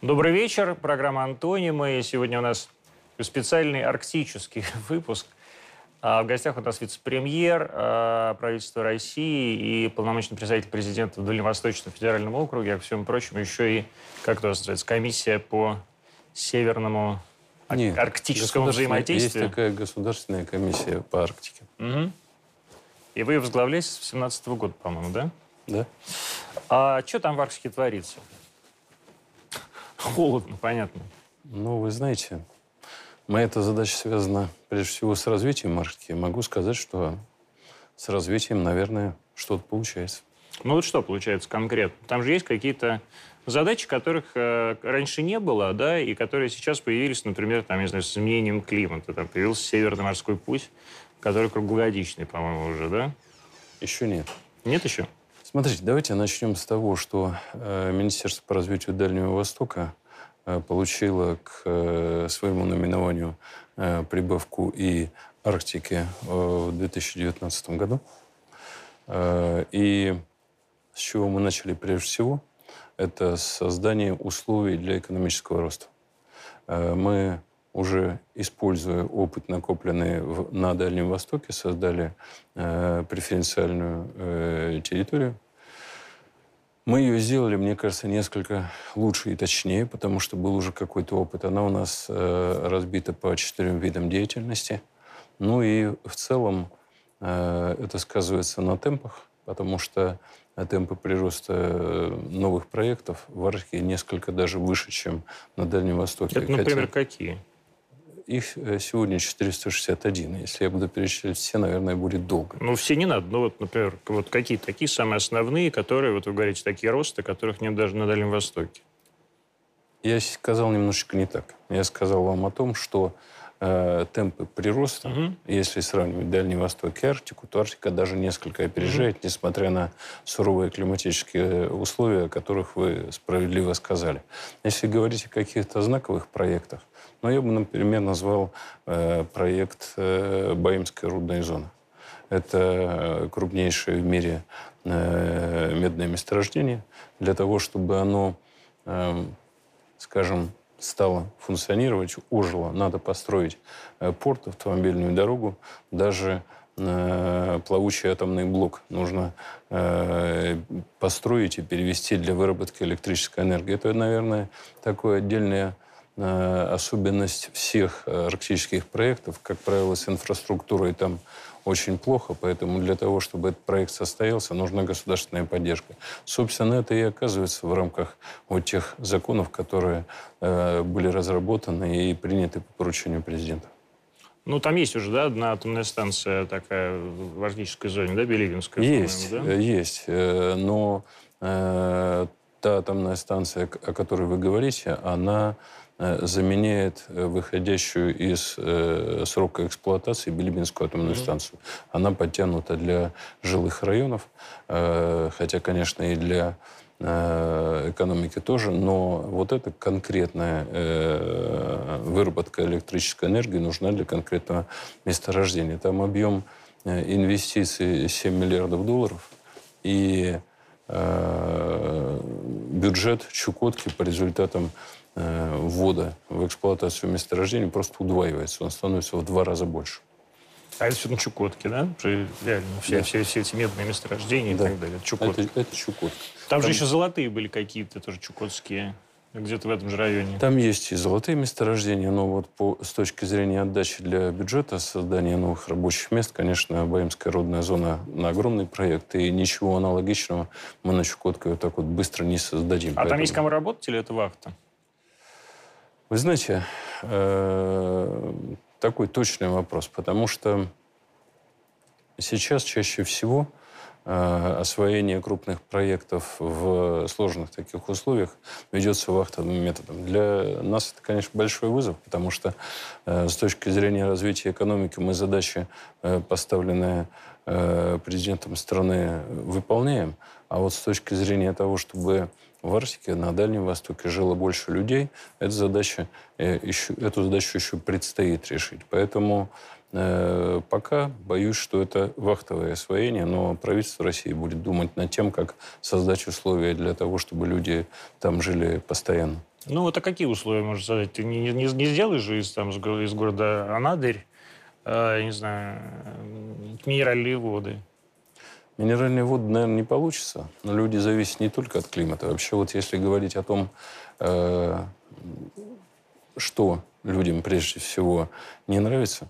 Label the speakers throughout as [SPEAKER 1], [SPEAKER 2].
[SPEAKER 1] Добрый вечер. Программа «Антонимы». Сегодня у нас специальный арктический выпуск. А в гостях у нас вице-премьер а, правительства России и полномочный представитель президента в Дальневосточном федеральном округе, а всем прочим еще и, как это называется, комиссия по северному
[SPEAKER 2] Нет,
[SPEAKER 1] арктическому взаимодействию.
[SPEAKER 2] Есть такая государственная комиссия по Арктике.
[SPEAKER 1] Угу. И вы возглавляете с 2017 года, по-моему, да?
[SPEAKER 2] Да.
[SPEAKER 1] А что там в Арктике творится? Холодно, понятно.
[SPEAKER 2] Ну, вы знаете, моя эта задача связана прежде всего с развитием Арктики. Могу сказать, что с развитием, наверное, что-то получается.
[SPEAKER 1] Ну вот что получается конкретно? Там же есть какие-то задачи, которых э, раньше не было, да, и которые сейчас появились, например, там, не знаю, с изменением климата. Там появился Северный морской путь, который круглогодичный, по-моему, уже, да?
[SPEAKER 2] Еще нет.
[SPEAKER 1] Нет еще?
[SPEAKER 2] Смотрите, давайте начнем с того, что э, Министерство по развитию Дальнего Востока э, получило к э, своему номинованию прибавку и Арктики в 2019 году. И с чего мы начали прежде всего, это создание условий для экономического роста. Мы уже используя опыт, накопленный в, на Дальнем Востоке, создали э, преференциальную э, территорию. Мы ее сделали, мне кажется, несколько лучше и точнее, потому что был уже какой-то опыт. Она у нас э, разбита по четырем видам деятельности. Ну и в целом э, это сказывается на темпах, потому что темпы прироста э, новых проектов в Арктике несколько даже выше, чем на Дальнем Востоке.
[SPEAKER 1] Это, например, Хотя... какие?
[SPEAKER 2] Их э, сегодня 461. Если я буду перечислять все, наверное, будет долго.
[SPEAKER 1] Ну, все не надо. Ну, вот, например, вот какие такие самые основные, которые, вот вы говорите, такие росты, которых нет даже на Дальнем Востоке?
[SPEAKER 2] Я сказал немножечко не так. Я сказал вам о том, что э, темпы прироста, угу. если сравнивать Дальний Восток и Арктику, то Арктика даже несколько опережает, угу. несмотря на суровые климатические условия, о которых вы справедливо сказали. Если говорить о каких-то знаковых проектах, но я бы, например, назвал э, проект э, Баимская рудная зона. Это крупнейшее в мире э, медное месторождение. Для того, чтобы оно, э, скажем, стало функционировать, ожило, надо построить э, порт, автомобильную дорогу, даже э, плавучий атомный блок нужно э, построить и перевести для выработки электрической энергии. Это, наверное, такое отдельное особенность всех э, арктических проектов. Как правило, с инфраструктурой там очень плохо, поэтому для того, чтобы этот проект состоялся, нужна государственная поддержка. Собственно, это и оказывается в рамках вот тех законов, которые э, были разработаны и приняты по поручению президента.
[SPEAKER 1] Ну, там есть уже, да, одна атомная станция такая в арктической зоне, да, Беливинская?
[SPEAKER 2] Есть,
[SPEAKER 1] да?
[SPEAKER 2] есть. Но э, та атомная станция, о которой вы говорите, она Э, заменяет э, выходящую из э, срока эксплуатации Билибинскую атомную mm-hmm. станцию. Она подтянута для жилых районов, э, хотя, конечно, и для э, экономики тоже, но вот эта конкретная э, выработка электрической энергии нужна для конкретного месторождения. Там объем э, инвестиций 7 миллиардов долларов, и э, бюджет Чукотки по результатам Э, ввода в эксплуатацию месторождения просто удваивается. Он становится в два раза больше.
[SPEAKER 1] А это все на Чукотке, да? Реально, все, да. все, все эти медные месторождения да. и так далее.
[SPEAKER 2] Чукотка. Это, это Чукотка.
[SPEAKER 1] Там, Там же еще золотые были какие-то тоже чукотские где-то в этом же районе.
[SPEAKER 2] Там есть и золотые месторождения, но вот по, с точки зрения отдачи для бюджета, создания новых рабочих мест, конечно, Баимская родная зона на огромный проект, и ничего аналогичного мы на Чукотке вот так вот быстро не создадим.
[SPEAKER 1] А Поэтому... там есть кому работать или это вахта?
[SPEAKER 2] Вы знаете, э, такой точный вопрос, потому что сейчас чаще всего э, освоение крупных проектов в сложных таких условиях ведется вахтовым методом. Для нас это, конечно, большой вызов, потому что э, с точки зрения развития экономики мы задачи, поставленные президентом страны, выполняем. А вот с точки зрения того, чтобы в Арктике, на Дальнем Востоке жило больше людей, эта задача, э, еще, эту задачу еще предстоит решить. Поэтому э, пока боюсь, что это вахтовое освоение, но правительство России будет думать над тем, как создать условия для того, чтобы люди там жили постоянно.
[SPEAKER 1] Ну, вот а какие условия, можно сказать? Ты не, не, не сделаешь же из, там, из города Анадырь, э, не знаю, минеральные воды.
[SPEAKER 2] Минеральные воды, наверное, не получится. Но люди зависят не только от климата. Вообще, вот если говорить о том, э, что людям прежде всего не нравится,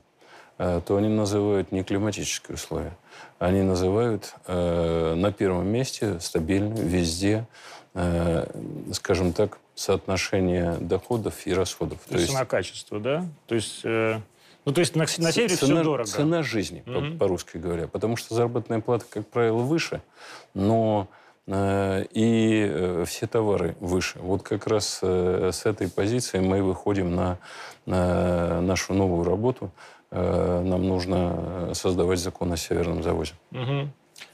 [SPEAKER 2] э, то они называют не климатические условия. Они называют э, на первом месте стабильную везде, э, скажем так, соотношение доходов и расходов.
[SPEAKER 1] То, то есть на качество, да? То есть... Э... Ну, то есть на, на севере цена, все дорого.
[SPEAKER 2] Цена жизни, mm-hmm. по- по-русски говоря. Потому что заработная плата, как правило, выше, но э, и э, все товары выше. Вот как раз э, с этой позиции мы выходим на, на нашу новую работу. Э, нам нужно создавать закон о северном завозе.
[SPEAKER 1] Угу.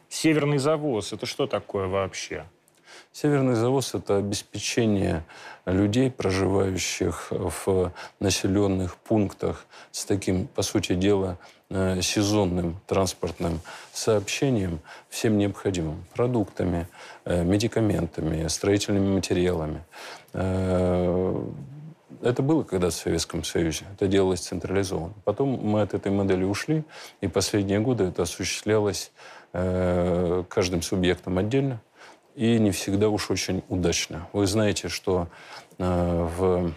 [SPEAKER 1] Северный завоз – это что такое вообще?
[SPEAKER 2] Северный завоз – это обеспечение людей, проживающих в населенных пунктах с таким, по сути дела, э, сезонным транспортным сообщением всем необходимым продуктами, э, медикаментами, строительными материалами. Э, это было когда в Советском Союзе. Это делалось централизованно. Потом мы от этой модели ушли, и последние годы это осуществлялось каждым субъектом отдельно и не всегда уж очень удачно. Вы знаете, что э, в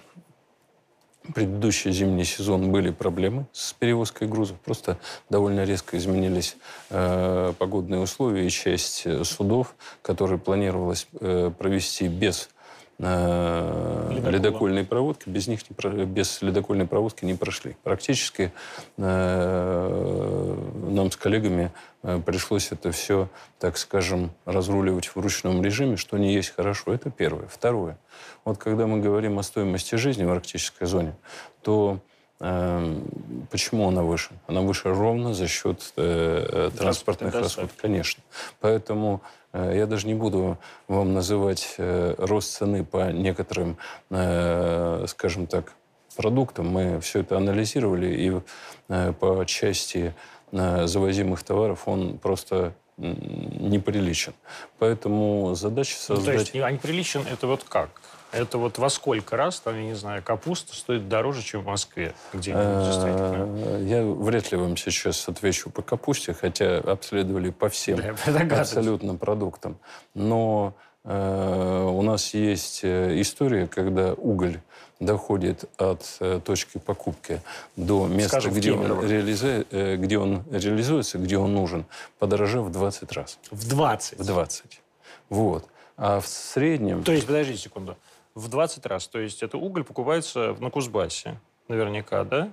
[SPEAKER 2] предыдущий зимний сезон были проблемы с перевозкой грузов. Просто довольно резко изменились э, погодные условия, и часть э, судов, которые планировалось провести без Ледокола. ледокольной проводки, без них не, без ледокольной проводки не прошли. Практически э, нам с коллегами э, пришлось это все, так скажем, разруливать в ручном режиме, что не есть хорошо. Это первое. Второе. Вот когда мы говорим о стоимости жизни в арктической зоне, то э, почему она выше? Она выше ровно за счет э, транспортных расходов, конечно. Поэтому Э, я даже не буду вам называть э, рост цены по некоторым, э, скажем так, продуктам. Мы все это анализировали, и по части завозимых товаров он просто неприличен. Поэтому задача создать... Ну, то есть
[SPEAKER 1] а неприличен это вот как? Это вот во сколько раз, там, я не знаю, капуста стоит дороже, чем в Москве
[SPEAKER 2] где-нибудь Я вряд ли вам сейчас отвечу по капусте, хотя обследовали по всем абсолютно продуктам. Но э, у нас есть э, история, когда уголь доходит от э, точки покупки до места, Скажем, где он, реализу... где он реализуется, где он нужен, подорожав в 20 раз.
[SPEAKER 1] В 20?
[SPEAKER 2] В 20. Вот. А в среднем...
[SPEAKER 1] То есть, подождите секунду в 20 раз. То есть это уголь покупается на Кузбассе наверняка, да?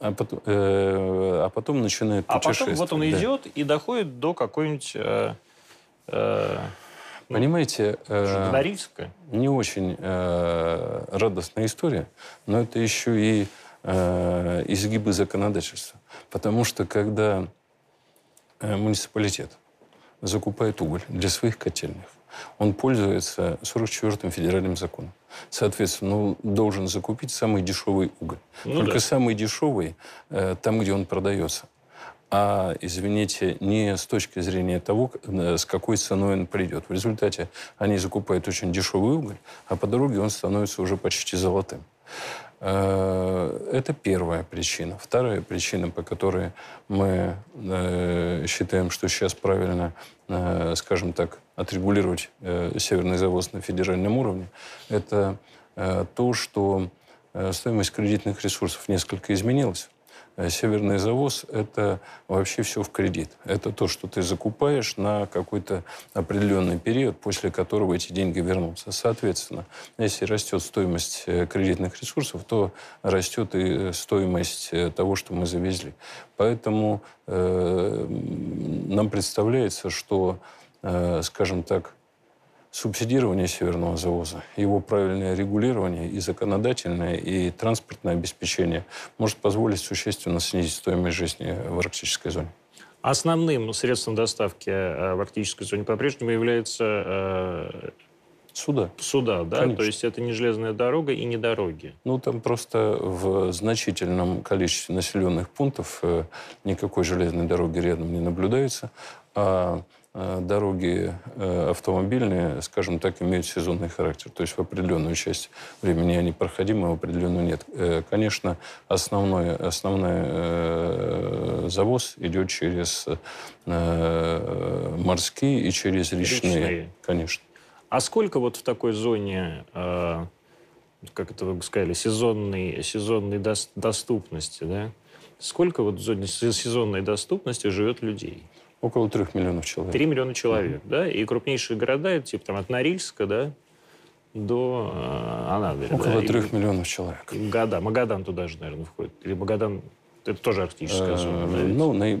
[SPEAKER 2] А потом, э, а потом начинает
[SPEAKER 1] А потом вот он да. идет и доходит до какой-нибудь... Э, э,
[SPEAKER 2] ну, Понимаете,
[SPEAKER 1] э,
[SPEAKER 2] не очень э, радостная история, но это еще и э, изгибы законодательства. Потому что когда э, муниципалитет закупает уголь для своих котельных, он пользуется 44-м федеральным законом. Соответственно, он должен закупить самый дешевый уголь. Ну, Только да. самый дешевый э, там, где он продается. А, извините, не с точки зрения того, э, с какой ценой он придет. В результате они закупают очень дешевый уголь, а по дороге он становится уже почти золотым. Э, это первая причина. Вторая причина, по которой мы э, считаем, что сейчас правильно, скажем так, отрегулировать северный завоз на федеральном уровне, это то, что стоимость кредитных ресурсов несколько изменилась. Э, северный завоз – это вообще все в кредит. Это то, что ты закупаешь на какой-то определенный период, после которого эти деньги вернутся. Соответственно, если растет стоимость э, кредитных ресурсов, то растет и э, стоимость того, что мы завезли. Поэтому э, нам представляется, что, э, скажем так, субсидирование северного завоза, его правильное регулирование и законодательное, и транспортное обеспечение может позволить существенно снизить стоимость жизни в арктической зоне.
[SPEAKER 1] Основным средством доставки э, в арктической зоне по-прежнему является э,
[SPEAKER 2] Суда.
[SPEAKER 1] Суда, да? Конечно. То есть это не железная дорога и не дороги.
[SPEAKER 2] Ну, там просто в значительном количестве населенных пунктов э, никакой железной дороги рядом не наблюдается. А э, дороги э, автомобильные, скажем так, имеют сезонный характер. То есть в определенную часть времени они проходимы, а в определенную нет. Э, конечно, основной, основной завоз идет через морские и через речные. речные. Конечно.
[SPEAKER 1] А сколько вот в такой зоне, как это вы сказали, сезонной, сезонной доступности, да? Сколько вот в зоне сезонной доступности живет людей?
[SPEAKER 2] Около трех миллионов человек.
[SPEAKER 1] Три миллиона человек, mm-hmm. да? И крупнейшие города, типа там от Норильска, да, до э, Анадыря.
[SPEAKER 2] Около
[SPEAKER 1] да?
[SPEAKER 2] трех миллионов человек.
[SPEAKER 1] И Магадан. Магадан туда же, наверное, входит. Или Магадан, это тоже арктическая зона, да? Ну,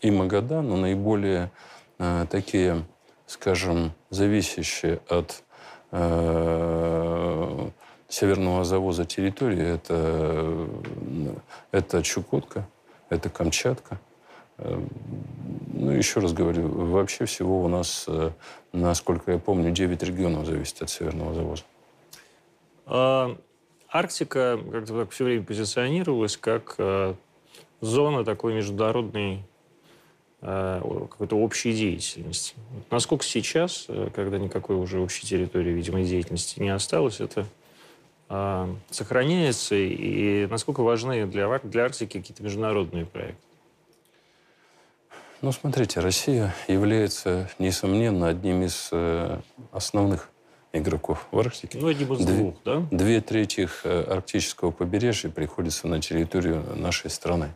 [SPEAKER 2] и Магадан, но наиболее э, такие, скажем, зависящие от э, северного завоза территории, это, э, это Чукотка, это Камчатка, ну, еще раз говорю, вообще всего у нас, э, насколько я помню, 9 регионов зависит от северного завоза.
[SPEAKER 1] А, Арктика как-то так все время позиционировалась как а, зона такой международной а, какой-то общей деятельности. Насколько сейчас, когда никакой уже общей территории, видимо, деятельности не осталось, это а, сохраняется, и насколько важны для, для Арктики какие-то международные проекты?
[SPEAKER 2] Ну, смотрите, Россия является, несомненно, одним из э, основных игроков в Арктике.
[SPEAKER 1] Ну, одним из двух, да?
[SPEAKER 2] Две трети э, арктического побережья приходится на территорию нашей страны.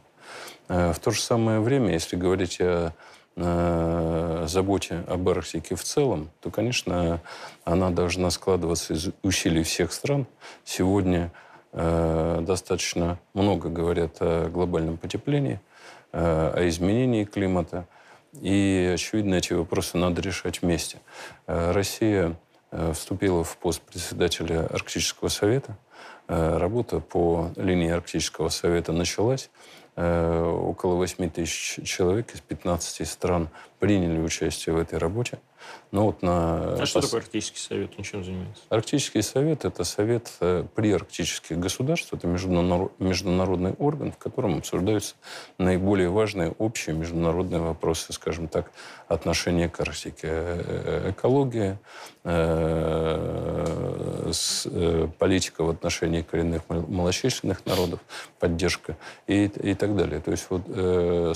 [SPEAKER 2] Э, в то же самое время, если говорить о э, заботе об Арктике в целом, то, конечно, она должна складываться из усилий всех стран. Сегодня э, достаточно много говорят о глобальном потеплении – о изменении климата. И, очевидно, эти вопросы надо решать вместе. Э, Россия э, вступила в пост председателя Арктического совета. Работа по линии Арктического совета началась. Около 8 тысяч человек из 15 стран приняли участие в этой работе.
[SPEAKER 1] Но вот на... А что такое Арктический совет? Он чем занимается?
[SPEAKER 2] Арктический совет – это совет э, приарктических государств. Это международный орган, в котором обсуждаются наиболее важные общие международные вопросы, скажем так, отношения к Арктике. Э, экология, э, политика в отношении коренных малочисленных народов, поддержка и, и так далее. То есть вот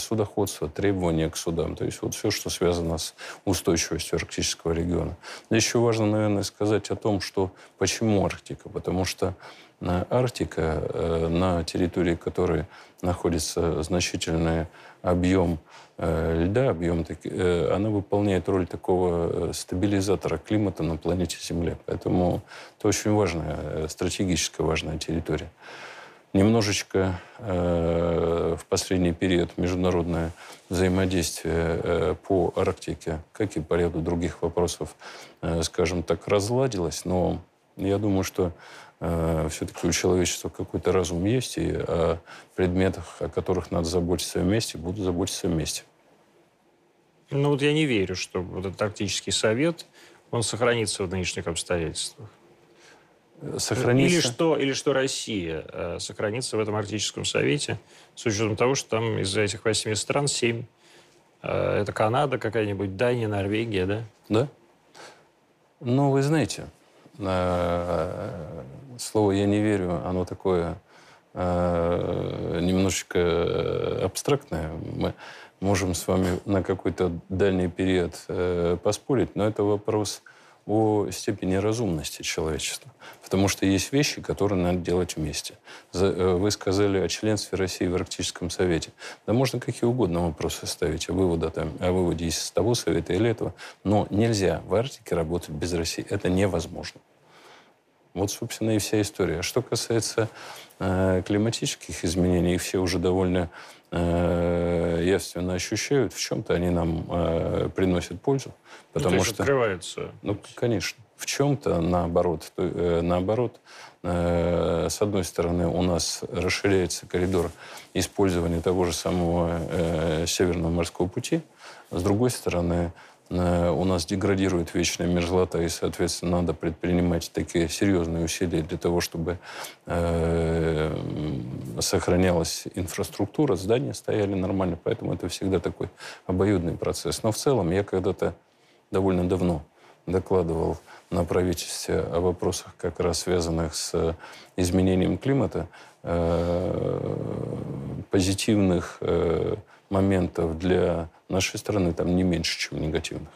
[SPEAKER 2] судоходство, требования к судам, то есть вот все, что связано с устойчивостью арктического региона. Еще важно, наверное, сказать о том, что почему Арктика. Потому что э, Арктика, э, на территории которой находится значительный объем э, льда, объем, она выполняет роль такого стабилизатора климата на планете Земля. Поэтому это очень важная, стратегически важная территория. Немножечко э, в последний период международное взаимодействие э, по Арктике, как и по ряду других вопросов, э, скажем так, разладилось, но я думаю, что э, все-таки у человечества какой-то разум есть, и о предметах, о которых надо заботиться вместе, будут заботиться вместе.
[SPEAKER 1] Ну вот я не верю, что вот этот Арктический совет, он сохранится в нынешних обстоятельствах сохранится. Или что, или что Россия э, сохранится в этом Арктическом совете, с учетом того, что там из этих восьми стран семь э, это Канада какая-нибудь, Дания, Норвегия, да?
[SPEAKER 2] Да. Ну, вы знаете, э, слово «я не верю», оно такое э, немножечко абстрактное. Мы можем с вами на какой-то дальний период э, поспорить, но это вопрос о степени разумности человечества. Потому что есть вещи, которые надо делать вместе. Э, вы сказали о членстве России в Арктическом совете. Да можно какие угодно вопросы ставить о, выводе, там, о выводе из того совета или этого. Но нельзя в Арктике работать без России. Это невозможно. Вот, собственно, и вся история. Что касается э, климатических изменений, их все уже довольно э, явственно ощущают. В чем-то они нам э, приносят пользу.
[SPEAKER 1] Ну, потому ну, что открываются.
[SPEAKER 2] Ну, конечно. В чем-то наоборот. То, э, наоборот, э, с одной стороны, у нас расширяется коридор использования того же самого э, Северного морского пути. С другой стороны, у нас деградирует вечная мерзлота, и, соответственно, надо предпринимать такие серьезные усилия для того, чтобы э, сохранялась инфраструктура, здания стояли нормально. Поэтому это всегда такой обоюдный процесс. Но в целом я когда-то довольно давно докладывал на правительстве о вопросах, как раз связанных с изменением климата, э, позитивных э, моментов для нашей страны там не меньше, чем негативных.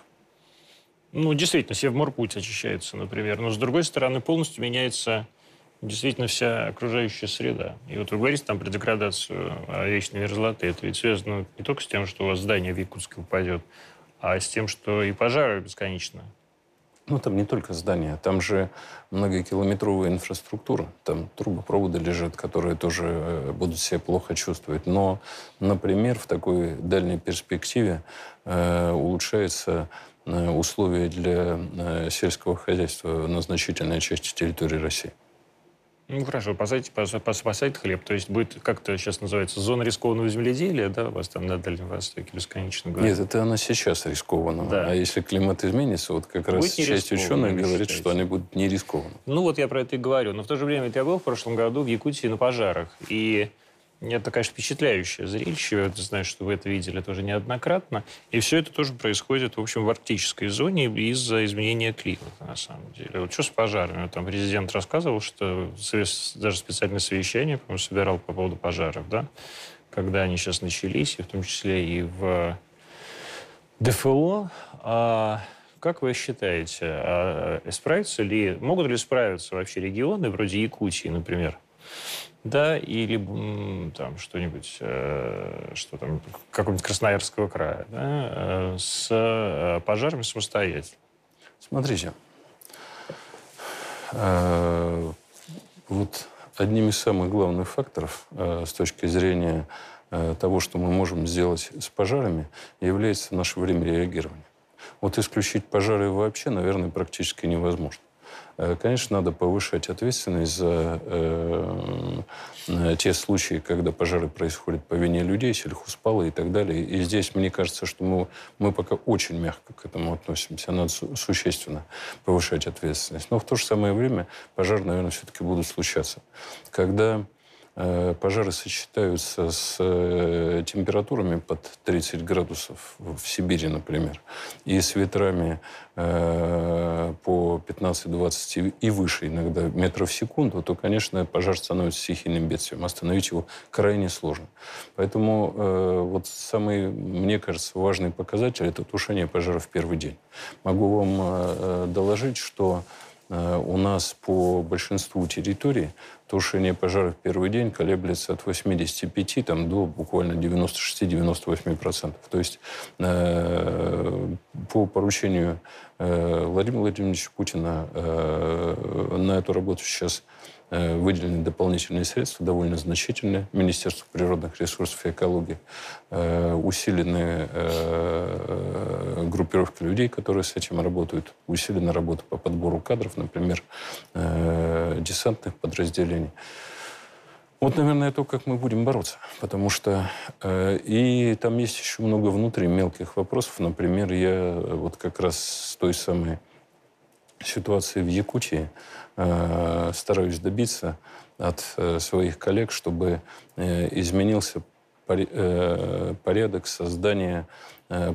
[SPEAKER 1] Ну, действительно, Севморпуть очищается, например. Но, с другой стороны, полностью меняется действительно вся окружающая среда. И вот вы говорите там про деградацию вечной мерзлоты. Это ведь связано не только с тем, что у вас здание в Якутске упадет, а с тем, что и пожары бесконечно
[SPEAKER 2] ну, там не только здания, там же многокилометровая инфраструктура. Там трубопроводы лежат, которые тоже э, будут себя плохо чувствовать. Но, например, в такой дальней перспективе э, улучшаются э, условия для э, сельского хозяйства на значительной части территории России.
[SPEAKER 1] Ну, хорошо, посадить, посадить хлеб. То есть будет, как это сейчас называется, зона рискованного земледелия, да, у вас там на Дальнем Востоке бесконечно
[SPEAKER 2] говорят? Нет, это она сейчас рискованная. Да. А если климат изменится, вот как раз часть ученых говорит, что они будут не рискованы.
[SPEAKER 1] Ну, вот я про это и говорю. Но в то же время я был в прошлом году в Якутии на пожарах. И это, конечно, впечатляющее зрелище. Я знаю, что вы это видели тоже неоднократно. И все это тоже происходит, в общем, в арктической зоне из-за изменения климата, на самом деле. Вот что с пожарами? Там президент рассказывал, что даже специальное совещание, по собирал по поводу пожаров, да? Когда они сейчас начались, и в том числе и в ДФО. А как вы считаете, а справятся ли, могут ли справиться вообще регионы вроде Якутии, например, да, или там что-нибудь, э, что там, какого-нибудь Красноярского края, да, э, с э, пожарами самостоятельно.
[SPEAKER 2] Смотрите, вот одним из самых главных факторов с точки зрения того, что мы можем сделать с пожарами, является наше время реагирования. Вот исключить пожары вообще, наверное, практически невозможно. Э, конечно, надо повышать ответственность за э, те случаи, когда пожары происходят по вине людей, сельхозпалы и так далее. И здесь, мне кажется, что мы, мы пока очень мягко к этому относимся. Надо су- существенно повышать ответственность. Но в то же самое время пожары, наверное, все-таки будут случаться. Когда пожары сочетаются с э, температурами под 30 градусов в Сибири, например, и с ветрами э, по 15-20 и выше иногда метров в секунду, то, конечно, пожар становится стихийным бедствием. Остановить его крайне сложно. Поэтому вот самый, мне кажется, важный показатель – это тушение пожара в первый день. Могу вам доложить, что у нас по большинству территорий тушение пожара в первый день колеблется от 85 там, до буквально 96-98%. То есть э, по поручению э, Владимира Владимировича Путина э, на эту работу сейчас Э, выделены дополнительные средства, довольно значительные. Министерство природных ресурсов и экологии. Э, усилены э, группировки людей, которые с этим работают. Усилена работа по подбору кадров, например, десантных подразделений. Вот, наверное, то, как мы будем бороться. Потому что э, и там есть еще много внутри мелких вопросов. Например, я вот как раз с той самой ситуации в Якутии э, стараюсь добиться от э, своих коллег, чтобы э, изменился порядок создания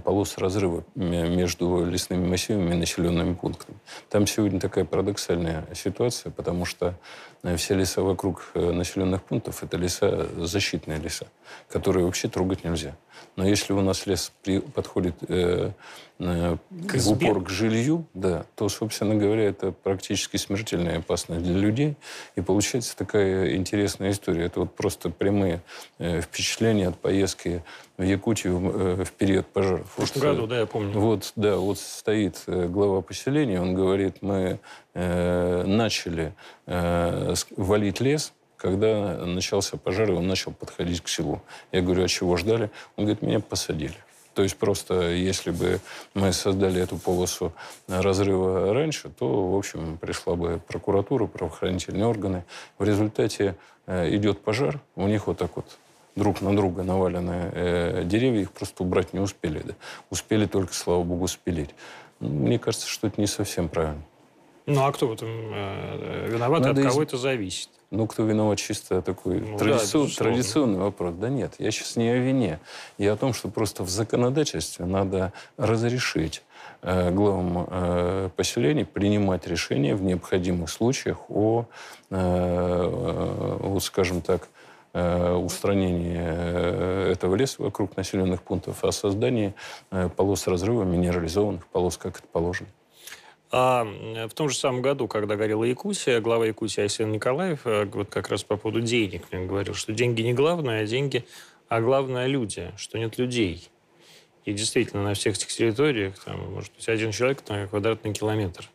[SPEAKER 2] полос разрыва между лесными массивами и населенными пунктами. Там сегодня такая парадоксальная ситуация, потому что э, все леса вокруг э, населенных пунктов – это леса, защитные леса, которые вообще трогать нельзя. Но если у нас лес при, подходит э, э, в упор к жилью, да, то, собственно говоря, это практически смертельная опасность для людей. И получается такая интересная история. Это вот просто прямые э, впечатления от поездки в Якутию э, в период пожаров.
[SPEAKER 1] В прошлом вот, году, да, я помню.
[SPEAKER 2] Вот, да, вот стоит э, глава поселения, он говорит, мы э, начали э, валить лес, когда начался пожар, и он начал подходить к селу. Я говорю, а чего ждали? Он говорит, меня посадили. То есть просто если бы мы создали эту полосу разрыва раньше, то, в общем, пришла бы прокуратура, правоохранительные органы. В результате э, идет пожар, у них вот так вот друг на друга наваленные э, деревья, их просто убрать не успели. Да? Успели только, слава богу, спилить. Мне кажется, что это не совсем правильно.
[SPEAKER 1] Ну, а кто в этом э, виноват, Надо от кого из... это зависит?
[SPEAKER 2] Ну, кто виноват, чисто такой ну, традицион, да, традиционный вопрос. Да нет, я сейчас не о вине. Я о том, что просто в законодательстве надо разрешить э, главам э, поселений принимать решения в необходимых случаях о, э, э о скажем так, э, устранении э, этого леса вокруг населенных пунктов, о создании полос разрыва минерализованных полос, как это положено.
[SPEAKER 1] А в том же самом году, когда горела Якутия, глава Якутии Айсен Николаев э, вот как раз по поводу денег мне говорил, что деньги не главное, а деньги, а главное люди, что нет людей. И действительно, на всех этих территориях, там, может быть, один человек на квадратный километр.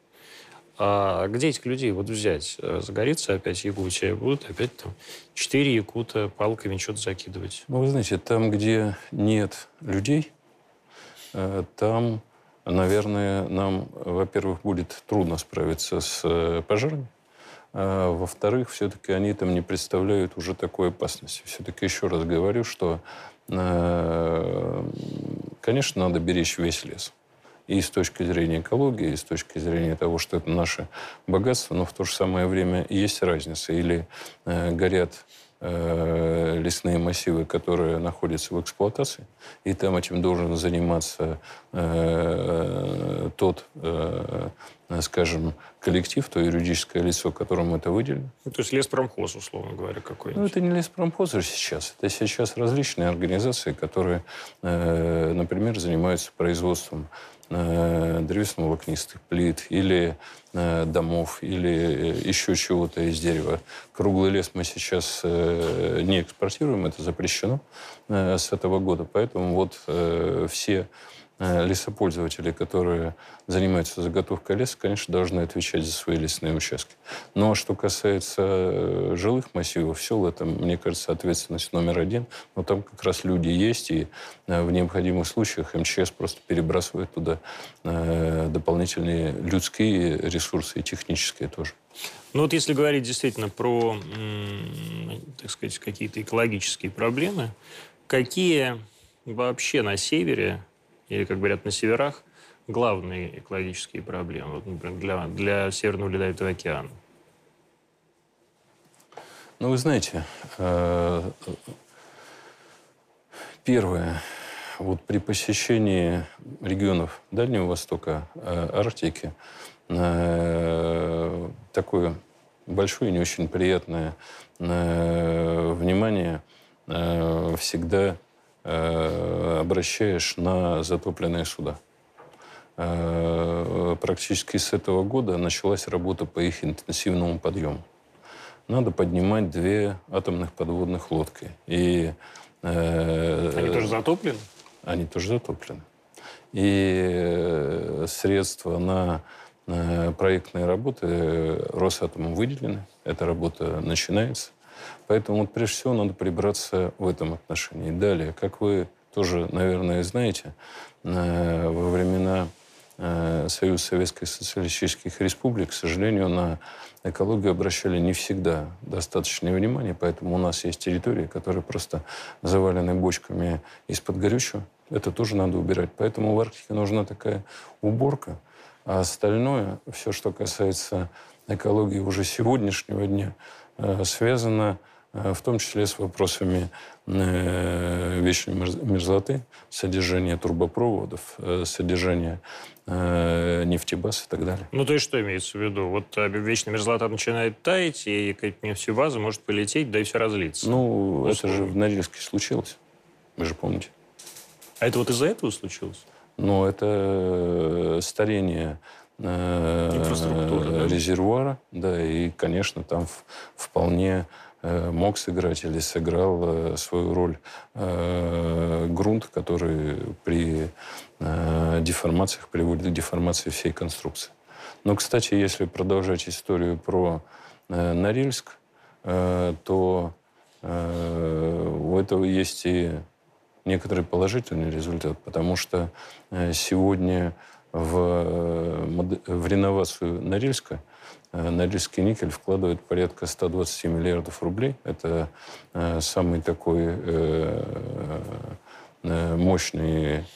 [SPEAKER 1] А где этих людей вот взять? Э, загорится опять Якутия, будут опять там четыре якута палками что-то закидывать.
[SPEAKER 2] Ну, вы знаете, там, где нет людей, э, там наверное, нам, во-первых, будет трудно справиться с э, пожарами. А, во-вторых, все-таки они там не представляют уже такой опасности. Все-таки еще раз говорю, что, конечно, надо беречь весь лес. И с точки зрения экологии, и с точки зрения того, что это наше богатство, но в то же самое время есть разница. Или э, горят Э, лесные массивы, которые находятся в эксплуатации, и там этим должен заниматься э, тот, э, скажем, коллектив, то юридическое лицо, которому это выделено.
[SPEAKER 1] Ну, то есть леспромхоз, условно говоря, какой-нибудь.
[SPEAKER 2] Ну, это не леспромхоз сейчас. Это сейчас различные организации, которые, например, занимаются производством э, древесно-волокнистых плит или э, домов, или э, еще чего-то из дерева. Круглый лес мы сейчас э, не экспортируем, это запрещено с этого года. Поэтому вот все лесопользователи, которые занимаются заготовкой леса, конечно, должны отвечать за свои лесные участки. Но что касается э, жилых массивов, все это, мне кажется, ответственность номер один. Но там как раз люди есть, и э, в необходимых случаях МЧС просто перебрасывает туда дополнительные людские ресурсы и технические тоже.
[SPEAKER 1] Ну вот если говорить действительно про, так сказать, какие-то экологические проблемы, какие вообще на севере или, как говорят на северах, главные экологические проблемы, вот, например, для, для Северного Ледовитого океана?
[SPEAKER 2] Ну, вы знаете, э, первое, вот при посещении регионов Дальнего Востока, э, Арктики, э, такое большое и не очень приятное внимание всегда обращаешь на затопленные суда. Э, практически с этого года началась работа по их интенсивному подъему. Надо поднимать две атомных подводных лодки. И,
[SPEAKER 1] э, Они тоже затоплены?
[SPEAKER 2] Они тоже затоплены. И средства на проектные работы Росатомом выделены. Эта работа начинается. Поэтому вот прежде всего надо прибраться в этом отношении. Далее, как вы тоже, наверное, знаете, э, во времена э, Союза Советских Социалистических Республик, к сожалению, на экологию обращали не всегда достаточное внимание, поэтому у нас есть территории, которые просто завалены бочками из-под горючего. Это тоже надо убирать. Поэтому в Арктике нужна такая уборка. А остальное, все, что касается экологии уже сегодняшнего дня, Э, связано э, в том числе с вопросами э, вечной мерзлоты, содержания трубопроводов, содержания нефтебаз и так далее.
[SPEAKER 1] Ну, то есть что имеется в виду? Вот вечная мерзлота начинает таять, и нефтебаза может полететь, да и все разлиться.
[SPEAKER 2] Ну, Условно. это же в Норильске случилось. Вы же помните.
[SPEAKER 1] А это вот из-за этого случилось?
[SPEAKER 2] Ну, это старение э, резервуара, да, и, конечно, там вполне э, мог сыграть или сыграл э, свою роль грунт, который при деформациях приводит к деформации всей конструкции. Но, кстати, если продолжать историю про Норильск, то у этого есть и некоторый положительный результат, потому что сегодня в, э, в реновацию Норильска э, Норильский никель вкладывает порядка 120 миллиардов рублей. Это э, самый такой мощный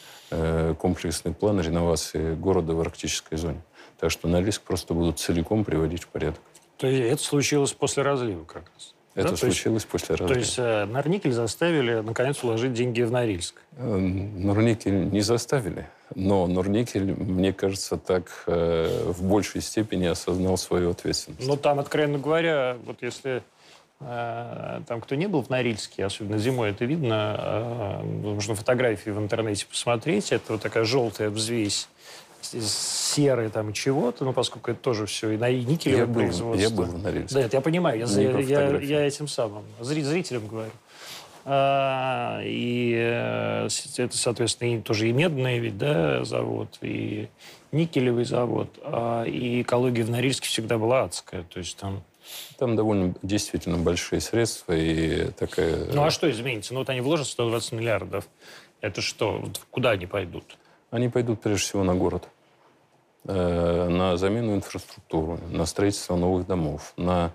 [SPEAKER 2] комплексный план реновации города в арктической зоне. Так что Норильск просто будут целиком приводить в порядок.
[SPEAKER 1] То есть это случилось после разлива как раз?
[SPEAKER 2] Это да? случилось
[SPEAKER 1] есть,
[SPEAKER 2] после разлива.
[SPEAKER 1] То есть э, Норникель заставили, наконец, уложить деньги в Норильск?
[SPEAKER 2] Э, Норникель не заставили. Но Норникель, мне кажется, так э, в большей степени осознал свою ответственность.
[SPEAKER 1] Ну, там, откровенно говоря, вот если э, там кто не был в Норильске, особенно зимой, это видно, э, можно фотографии в интернете посмотреть, это вот такая желтая взвесь серы там чего-то, ну, поскольку это тоже все и на никелевое я производство.
[SPEAKER 2] я был в Норильске.
[SPEAKER 1] Да, это я понимаю, я, я, я, я этим самым, зрителям говорю. А, и э, это, соответственно, и, тоже и медный ведь, да, завод, и никелевый завод. А, и экология в Норильске всегда была адская. То есть там
[SPEAKER 2] там довольно действительно большие средства и такая...
[SPEAKER 1] Ну а что изменится? Ну вот они вложат 120 миллиардов. Это что? Куда они пойдут?
[SPEAKER 2] Они пойдут прежде всего на город. Э, на замену инфраструктуры, на строительство новых домов, на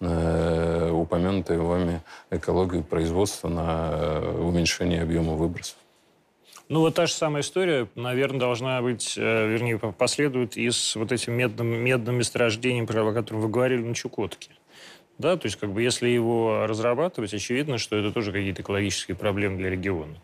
[SPEAKER 2] э, упомянутые вами экологию производства, на э, уменьшение объема выбросов.
[SPEAKER 1] Ну, вот та же самая история, наверное, должна быть, вернее, последует и с вот этим медным, медным месторождением, о котором вы говорили, на Чукотке. Да, то есть, как бы, если его разрабатывать, очевидно, что это тоже какие-то экологические проблемы для региона.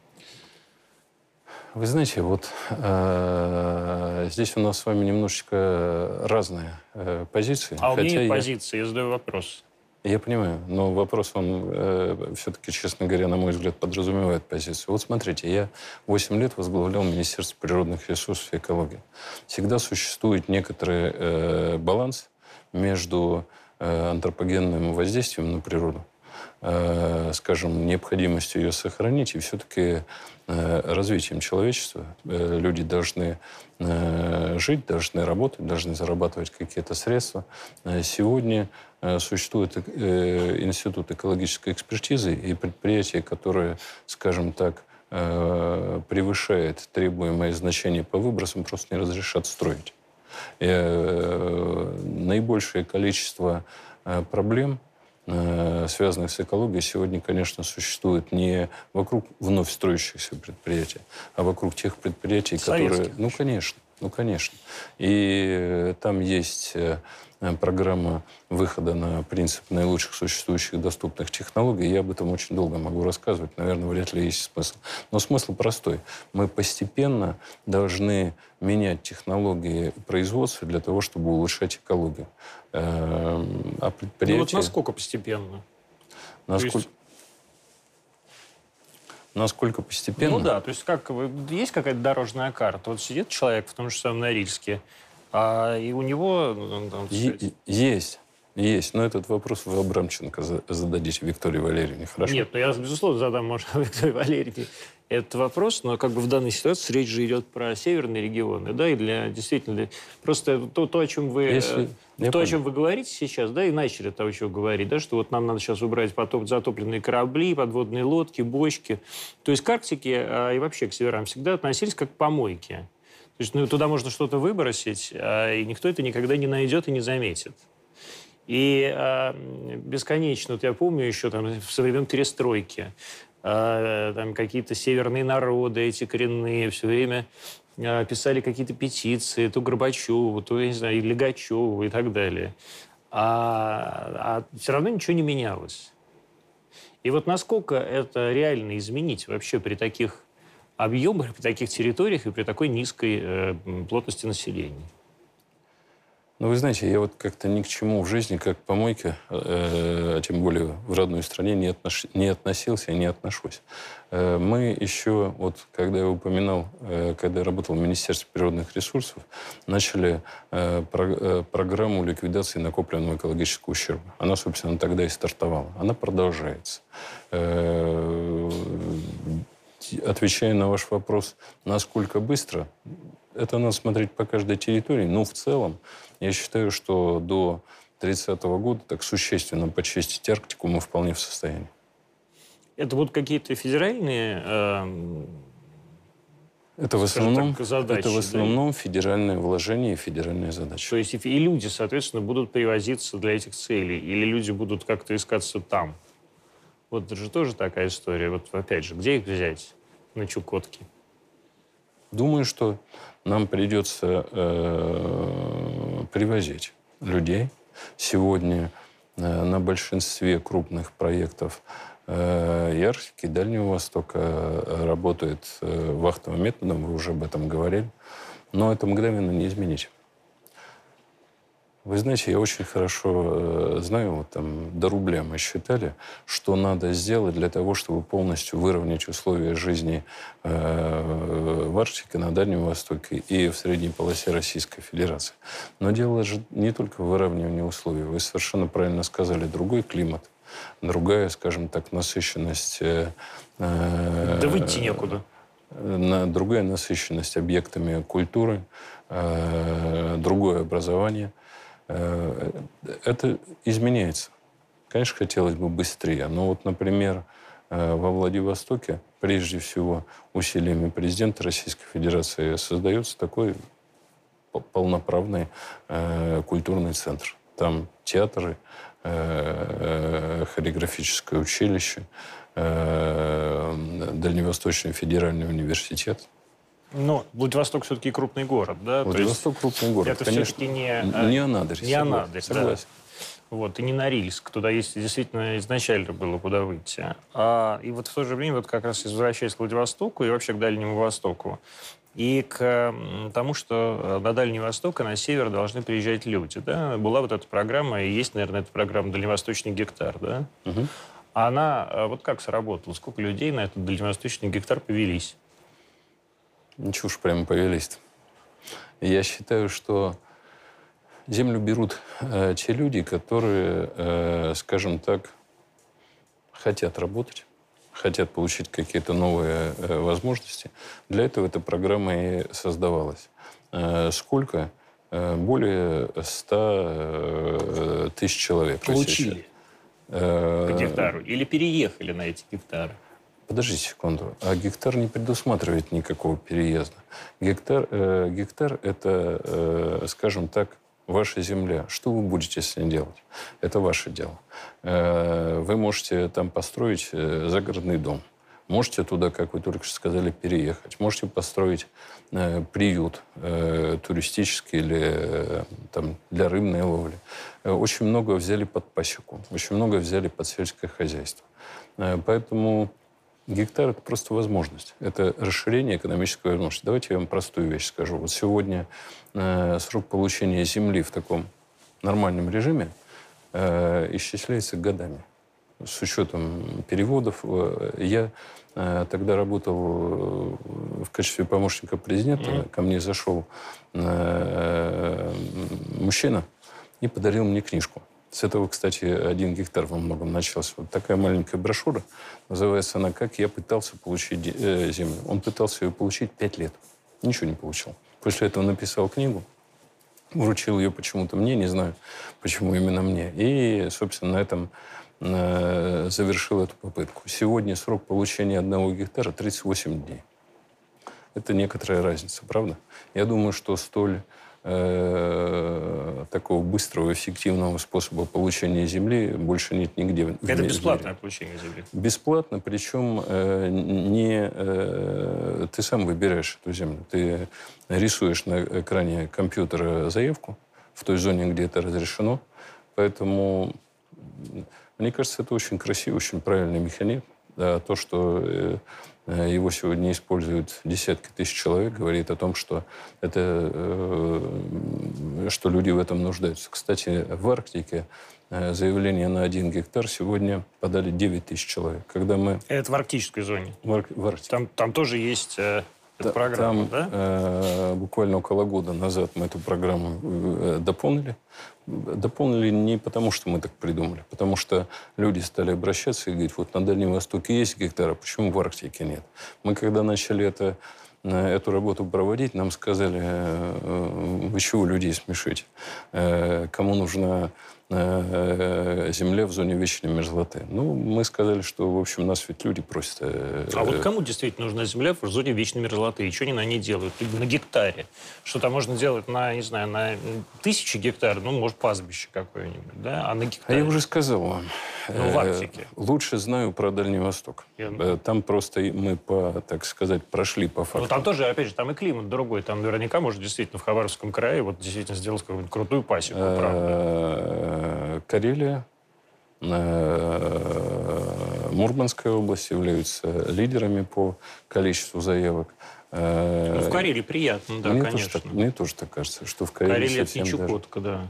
[SPEAKER 2] Вы знаете, вот э, здесь у нас с вами немножечко разные э, позиции.
[SPEAKER 1] А у меня нет позиции, я задаю вопрос.
[SPEAKER 2] Я понимаю, но вопрос, он э, все-таки, честно говоря, на мой взгляд, подразумевает позицию. Вот смотрите, я 8 лет возглавлял Министерство природных ресурсов и экологии. Всегда существует некоторый э, баланс между э, антропогенным воздействием на природу, скажем, необходимостью ее сохранить и все-таки Э, развитием человечества. Э, люди должны э, жить, должны работать, должны зарабатывать какие-то средства. Сегодня существует институт экологической экспертизы и предприятия, которые, скажем так, превышает требуемое значение по выбросам, просто не разрешат строить. И, наибольшее количество проблем Э, связанных с экологией, сегодня, конечно, существует не вокруг вновь строящихся предприятий, а вокруг тех предприятий, Советских. которые... Ну, конечно. Ну, конечно. И э, там есть э, программа выхода на принцип наилучших существующих доступных технологий. Я об этом очень долго могу рассказывать. Наверное, вряд ли есть смысл. Но смысл простой. Мы постепенно должны менять технологии производства для того, чтобы улучшать экологию.
[SPEAKER 1] Эм, а предприятие... Ну вот насколько постепенно?
[SPEAKER 2] Насколько... Есть... Насколько постепенно?
[SPEAKER 1] Ну да, то есть как есть какая-то дорожная карта. Вот сидит человек в том же самом Норильске, а и у него... Ну,
[SPEAKER 2] там, есть. Есть, но этот вопрос вы Абрамченко зададите Виктории Валерьевне, хорошо?
[SPEAKER 1] Нет, ну я, безусловно, задам, может, Виктории Валерьевне этот вопрос, но как бы в данной ситуации речь же идет про северные регионы, да, и для действительно для, просто то, то, о чем вы Если... то, понял. о чем вы говорите сейчас, да, и начали того, чего говорить, да, что вот нам надо сейчас убрать потоп, затопленные корабли, подводные лодки, бочки. То есть к Арктике а, и вообще к северам всегда относились как к помойке. То есть ну, туда можно что-то выбросить, а, и никто это никогда не найдет и не заметит. И э, бесконечно, вот я помню еще там со времен перестройки, э, там какие-то северные народы, эти коренные, все время э, писали какие-то петиции, то Горбачеву, то, я не знаю, и Легачеву и так далее. А, а все равно ничего не менялось. И вот насколько это реально изменить вообще при таких объемах, при таких территориях и при такой низкой э, плотности населения?
[SPEAKER 2] Ну, вы знаете, я вот как-то ни к чему в жизни, как помойка, э, а тем более в родной стране, не, отнош... не относился и не отношусь. Э, мы еще, вот когда я упоминал, э, когда я работал в Министерстве природных ресурсов, начали э, про... э, программу ликвидации накопленного экологического ущерба. Она, собственно, тогда и стартовала. Она продолжается. Э, отвечая на ваш вопрос, насколько быстро, это надо смотреть по каждой территории, но в целом я считаю, что до 30 -го года так существенно почистить Арктику мы вполне в состоянии.
[SPEAKER 1] Это будут какие-то федеральные э,
[SPEAKER 2] Это в основном,
[SPEAKER 1] так, задачи,
[SPEAKER 2] это в
[SPEAKER 1] да?
[SPEAKER 2] основном федеральное вложение и федеральная задача.
[SPEAKER 1] То есть и люди, соответственно, будут привозиться для этих целей, или люди будут как-то искаться там. Вот это же тоже такая история. Вот опять же, где их взять на Чукотке?
[SPEAKER 2] Думаю, что нам придется э, привозить людей. Сегодня э, на большинстве крупных проектов э, и Арктики, и Дальнего Востока э, работает э, вахтовым методом, вы уже об этом говорили. Но это мгновенно не изменить. Вы знаете, я очень хорошо э, знаю, вот там до рубля мы считали, что надо сделать для того, чтобы полностью выровнять условия жизни э, в Арктике, на Дальнем Востоке и в средней полосе Российской Федерации. Но дело же не только в выравнивании условий. Вы совершенно правильно сказали, другой климат, другая, скажем так, насыщенность... Э,
[SPEAKER 1] Да выйти некуда.
[SPEAKER 2] на другая насыщенность объектами культуры, другое образование. Э, это изменяется. Конечно, хотелось бы быстрее, но вот, например, э, во Владивостоке, прежде всего, усилиями президента Российской Федерации создается такой по- полноправный э, культурный центр. Там театры, хореографическое училище, Дальневосточный федеральный университет.
[SPEAKER 1] Но Владивосток все-таки крупный город, да?
[SPEAKER 2] Владивосток крупный город,
[SPEAKER 1] это
[SPEAKER 2] конечно.
[SPEAKER 1] все-таки не... э,
[SPEAKER 2] Не Анадырь.
[SPEAKER 1] не Анадырь, да.
[SPEAKER 2] согласен.
[SPEAKER 1] Вот, и не Норильск. Туда есть действительно изначально было куда выйти. А, и вот в то же время, вот как раз возвращаясь к Владивостоку и вообще к Дальнему Востоку, и к тому, что э, на Дальний Восток и на север должны приезжать люди. Да? Была вот эта программа, и есть, наверное, эта программа «Дальневосточный гектар». Да? А Она э, вот как сработала? Сколько людей на этот дальневосточный гектар повелись?
[SPEAKER 2] Уж прямо повелись Я считаю, что землю берут э, те люди, которые, э, скажем так, хотят работать, хотят получить какие-то новые э, возможности. Для этого эта программа и создавалась. Э, сколько? Э, более 100 э, тысяч человек.
[SPEAKER 1] Получили
[SPEAKER 2] Э,
[SPEAKER 1] по гектару? Или переехали на эти гектары?
[SPEAKER 2] Подождите секунду. А гектар не предусматривает никакого переезда. Гектар, э, гектар это, э, скажем так, ваша земля. Что вы будете с ней делать? Это ваше дело. Э, вы можете там построить э, загородный дом. Можете туда, как вы только что сказали, переехать. Можете построить э, приют э, туристический или э, там, для рыбной ловли. Э, очень много взяли под пасеку, очень много взяли под сельское хозяйство. Э, поэтому гектар – это просто возможность. Это расширение экономической возможности. Давайте я вам простую вещь скажу. Вот сегодня э, срок получения земли в таком нормальном режиме э, исчисляется годами с учетом переводов. Э, Я э, тогда работал э, в качестве помощника президента.
[SPEAKER 1] Мгм.
[SPEAKER 2] Ко мне зашел э, мужчина и подарил мне книжку. С этого, кстати, один гектар во многом начался. Вот такая маленькая брошюра. Называется она «Как я пытался получить э, землю». Он пытался ее получить пять лет. Ничего не получил. После этого написал книгу. Вручил ее почему-то мне, не знаю, почему именно мне. И, собственно, на этом э, завершил эту попытку. Сегодня срок получения одного гектара 38 дней. Это некоторая разница, правда? Я думаю, что столь э, такого быстрого, эффективного способа получения земли больше нет нигде.
[SPEAKER 1] Это
[SPEAKER 2] мире.
[SPEAKER 1] бесплатное получение земли.
[SPEAKER 2] Бесплатно, причем э, не э, ты сам выбираешь эту землю. Ты рисуешь на экране компьютера заявку в той зоне, где это разрешено. Поэтому, мне кажется, это очень красивый, очень правильный механизм. Да, то, что э, э, его сегодня используют десятки тысяч человек, говорит о том, что это, э, что люди в этом нуждаются. Кстати, в Арктике э, заявление на один гектар сегодня подали 9 тысяч человек. Когда мы
[SPEAKER 1] Это в арктической зоне.
[SPEAKER 2] в, Ар- в Арктике...
[SPEAKER 1] Там, там тоже есть э, эта
[SPEAKER 2] Та-
[SPEAKER 1] программа,
[SPEAKER 2] там,
[SPEAKER 1] да?
[SPEAKER 2] э, буквально около года назад мы эту программу э, дополнили. Дополнили не потому, что мы так придумали, потому что люди стали обращаться и говорить, вот на Дальнем Востоке есть гектары, почему в Арктике нет? Мы когда начали это, э, эту работу проводить, нам сказали, э, вы чего людей смешите? Э, Кому нужна э, земля в зоне вечной мерзлоты. Ну, мы сказали, что, в общем, нас ведь люди просят... э,
[SPEAKER 1] А вот кому действительно нужна земля в зоне вечной мерзлоты? И что они на ней делают? На гектаре. Что там можно делать на, не знаю, на тысячи гектар, ну, может, пастбище какое-нибудь, да? А на
[SPEAKER 2] А
[SPEAKER 1] гектаре?
[SPEAKER 2] я уже сказал вам.
[SPEAKER 1] Ну, в
[SPEAKER 2] э,
[SPEAKER 1] Арктике.
[SPEAKER 2] Лучше знаю про Дальний Восток.
[SPEAKER 1] Я-
[SPEAKER 2] Э, Там просто мы, по, так сказать, прошли по
[SPEAKER 1] Ну,
[SPEAKER 2] факту.
[SPEAKER 1] там тоже, опять же, там и климат другой. Там наверняка может действительно в Хабаровском крае вот действительно сделать какую-нибудь крутую пасеку, правда.
[SPEAKER 2] Э, Карелия, э, Мурманская область являются лидерами по количеству заявок.
[SPEAKER 1] Ну, в Карелии приятно, да,
[SPEAKER 2] мне,
[SPEAKER 1] конечно.
[SPEAKER 2] Тоже мне тоже так кажется, что в Карелии
[SPEAKER 1] Карелия это не
[SPEAKER 2] совсем даже-
[SPEAKER 1] Чукотка, да.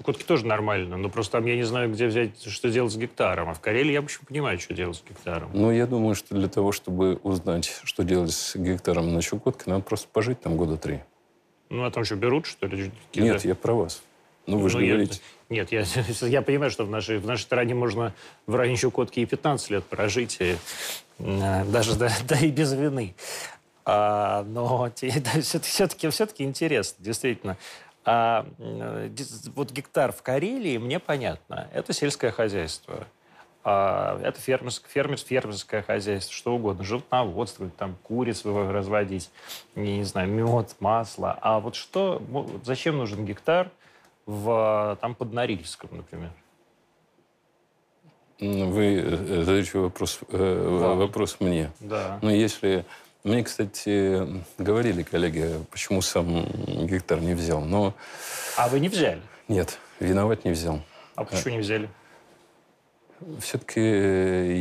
[SPEAKER 1] Чукотки тоже нормально, но просто там я не знаю, где взять, что делать с гектаром. А в Карелии я, в общем, понимаю, что делать с гектаром.
[SPEAKER 2] Ну, я думаю, что для того, чтобы узнать, что делать с гектаром на Чукотке, надо просто пожить там года три.
[SPEAKER 1] Ну, а там что, берут, что ли?
[SPEAKER 2] Нет, я про вас. Ну, вы же
[SPEAKER 1] Ну, я-
[SPEAKER 2] говорите.
[SPEAKER 1] Нет, я, я понимаю, что в нашей, в нашей стране можно в районе Чукотки и 15 лет прожить, и, э, даже да, да и без вины. А, но да, все-таки, все-таки интересно, действительно. А, вот гектар в Карелии, мне понятно, это сельское хозяйство. А, это фермерск, фермерс, фермерское хозяйство, что угодно, животноводство, там куриц разводить, не знаю, мед, масло. А вот что, зачем нужен гектар в, там, под Норильском, например?
[SPEAKER 2] Вы э, задаете вопрос, э,
[SPEAKER 1] Вам.
[SPEAKER 2] вопрос мне.
[SPEAKER 1] Да.
[SPEAKER 2] Ну, если... Мне, кстати, говорили коллеги, почему сам гектар не взял. Но
[SPEAKER 1] А вы не взяли?
[SPEAKER 2] нет, виноват не взял.
[SPEAKER 1] А почему не взяли?
[SPEAKER 2] Все-таки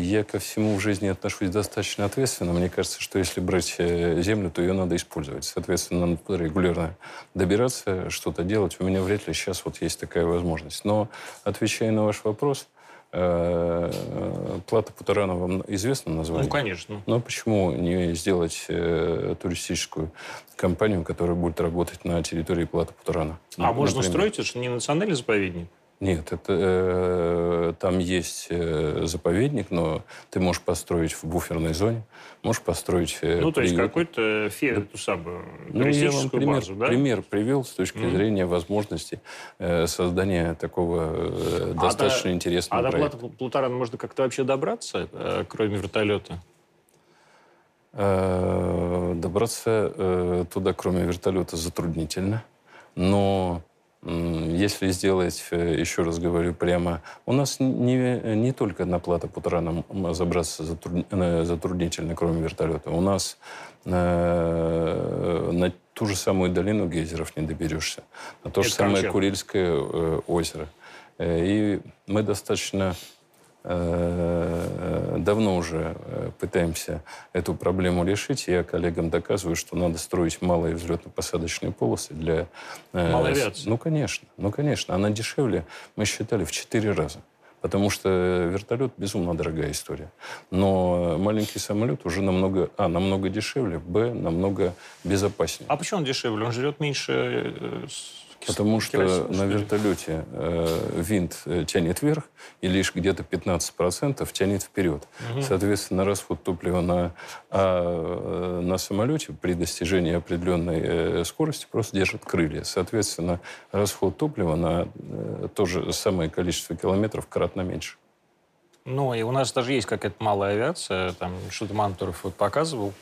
[SPEAKER 2] я ко всему в жизни отношусь достаточно ответственно. Мне кажется, что если брать э, землю, то ее надо использовать. Соответственно, надо регулярно добираться, что-то делать. У меня вряд ли сейчас вот есть такая возможность. Но, отвечая на ваш вопрос, э, э, плата Путарана вам известно название?
[SPEAKER 1] Ну, конечно.
[SPEAKER 2] Но почему не сделать э, туристическую компанию, которая будет работать на территории Плата Путарана?
[SPEAKER 1] А можно
[SPEAKER 2] Например.
[SPEAKER 1] строить, это же не национальный заповедник?
[SPEAKER 2] Нет, это, э, там есть э, заповедник, но ты можешь построить в буферной зоне, можешь построить... э,
[SPEAKER 1] Ну, то есть
[SPEAKER 2] приют.
[SPEAKER 1] какой-то фе, эту самую
[SPEAKER 2] Ну, я вам пример,
[SPEAKER 1] базу, да?
[SPEAKER 2] пример привел с точки
[SPEAKER 1] Мгм.
[SPEAKER 2] зрения возможности э, создания такого э,
[SPEAKER 1] А
[SPEAKER 2] достаточно
[SPEAKER 1] до-
[SPEAKER 2] интересного
[SPEAKER 1] А до
[SPEAKER 2] проекта.
[SPEAKER 1] платы Плутарана можно как-то вообще добраться, э, кроме вертолета?
[SPEAKER 2] Э, Добраться э, туда, кроме вертолета, затруднительно. Но если сделать, э, еще раз говорю прямо, у нас не, не только на плата Путарана м, забраться затруд- затруднительно, кроме вертолета. У нас э, на ту же самую долину гейзеров не доберешься. На то же
[SPEAKER 1] Это там
[SPEAKER 2] самое? Курильское э, озеро. И мы достаточно давно уже э, пытаемся эту проблему решить. Я коллегам доказываю, что надо строить малые взлетно-посадочные полосы для... э,
[SPEAKER 1] Малой авиации.
[SPEAKER 2] Ну, конечно. Ну, конечно. Она дешевле, мы считали, в четыре раза. Потому что вертолет безумно дорогая история. Но маленький самолет уже намного, а, намного дешевле, б, намного безопаснее.
[SPEAKER 1] А почему он дешевле? Он жрет меньше э,
[SPEAKER 2] Потому что
[SPEAKER 1] керосина,
[SPEAKER 2] на вертолете э, винт э, тянет вверх, и лишь где-то 15% тянет вперед. Соответственно, расход топлива на, а, э, на самолете при достижении определенной э, скорости просто держит крылья. Соответственно, расход топлива на э, то же самое количество километров кратно меньше.
[SPEAKER 1] Ну, и у нас даже есть какая-то малая авиация, там что-то Мантуров вот показывал.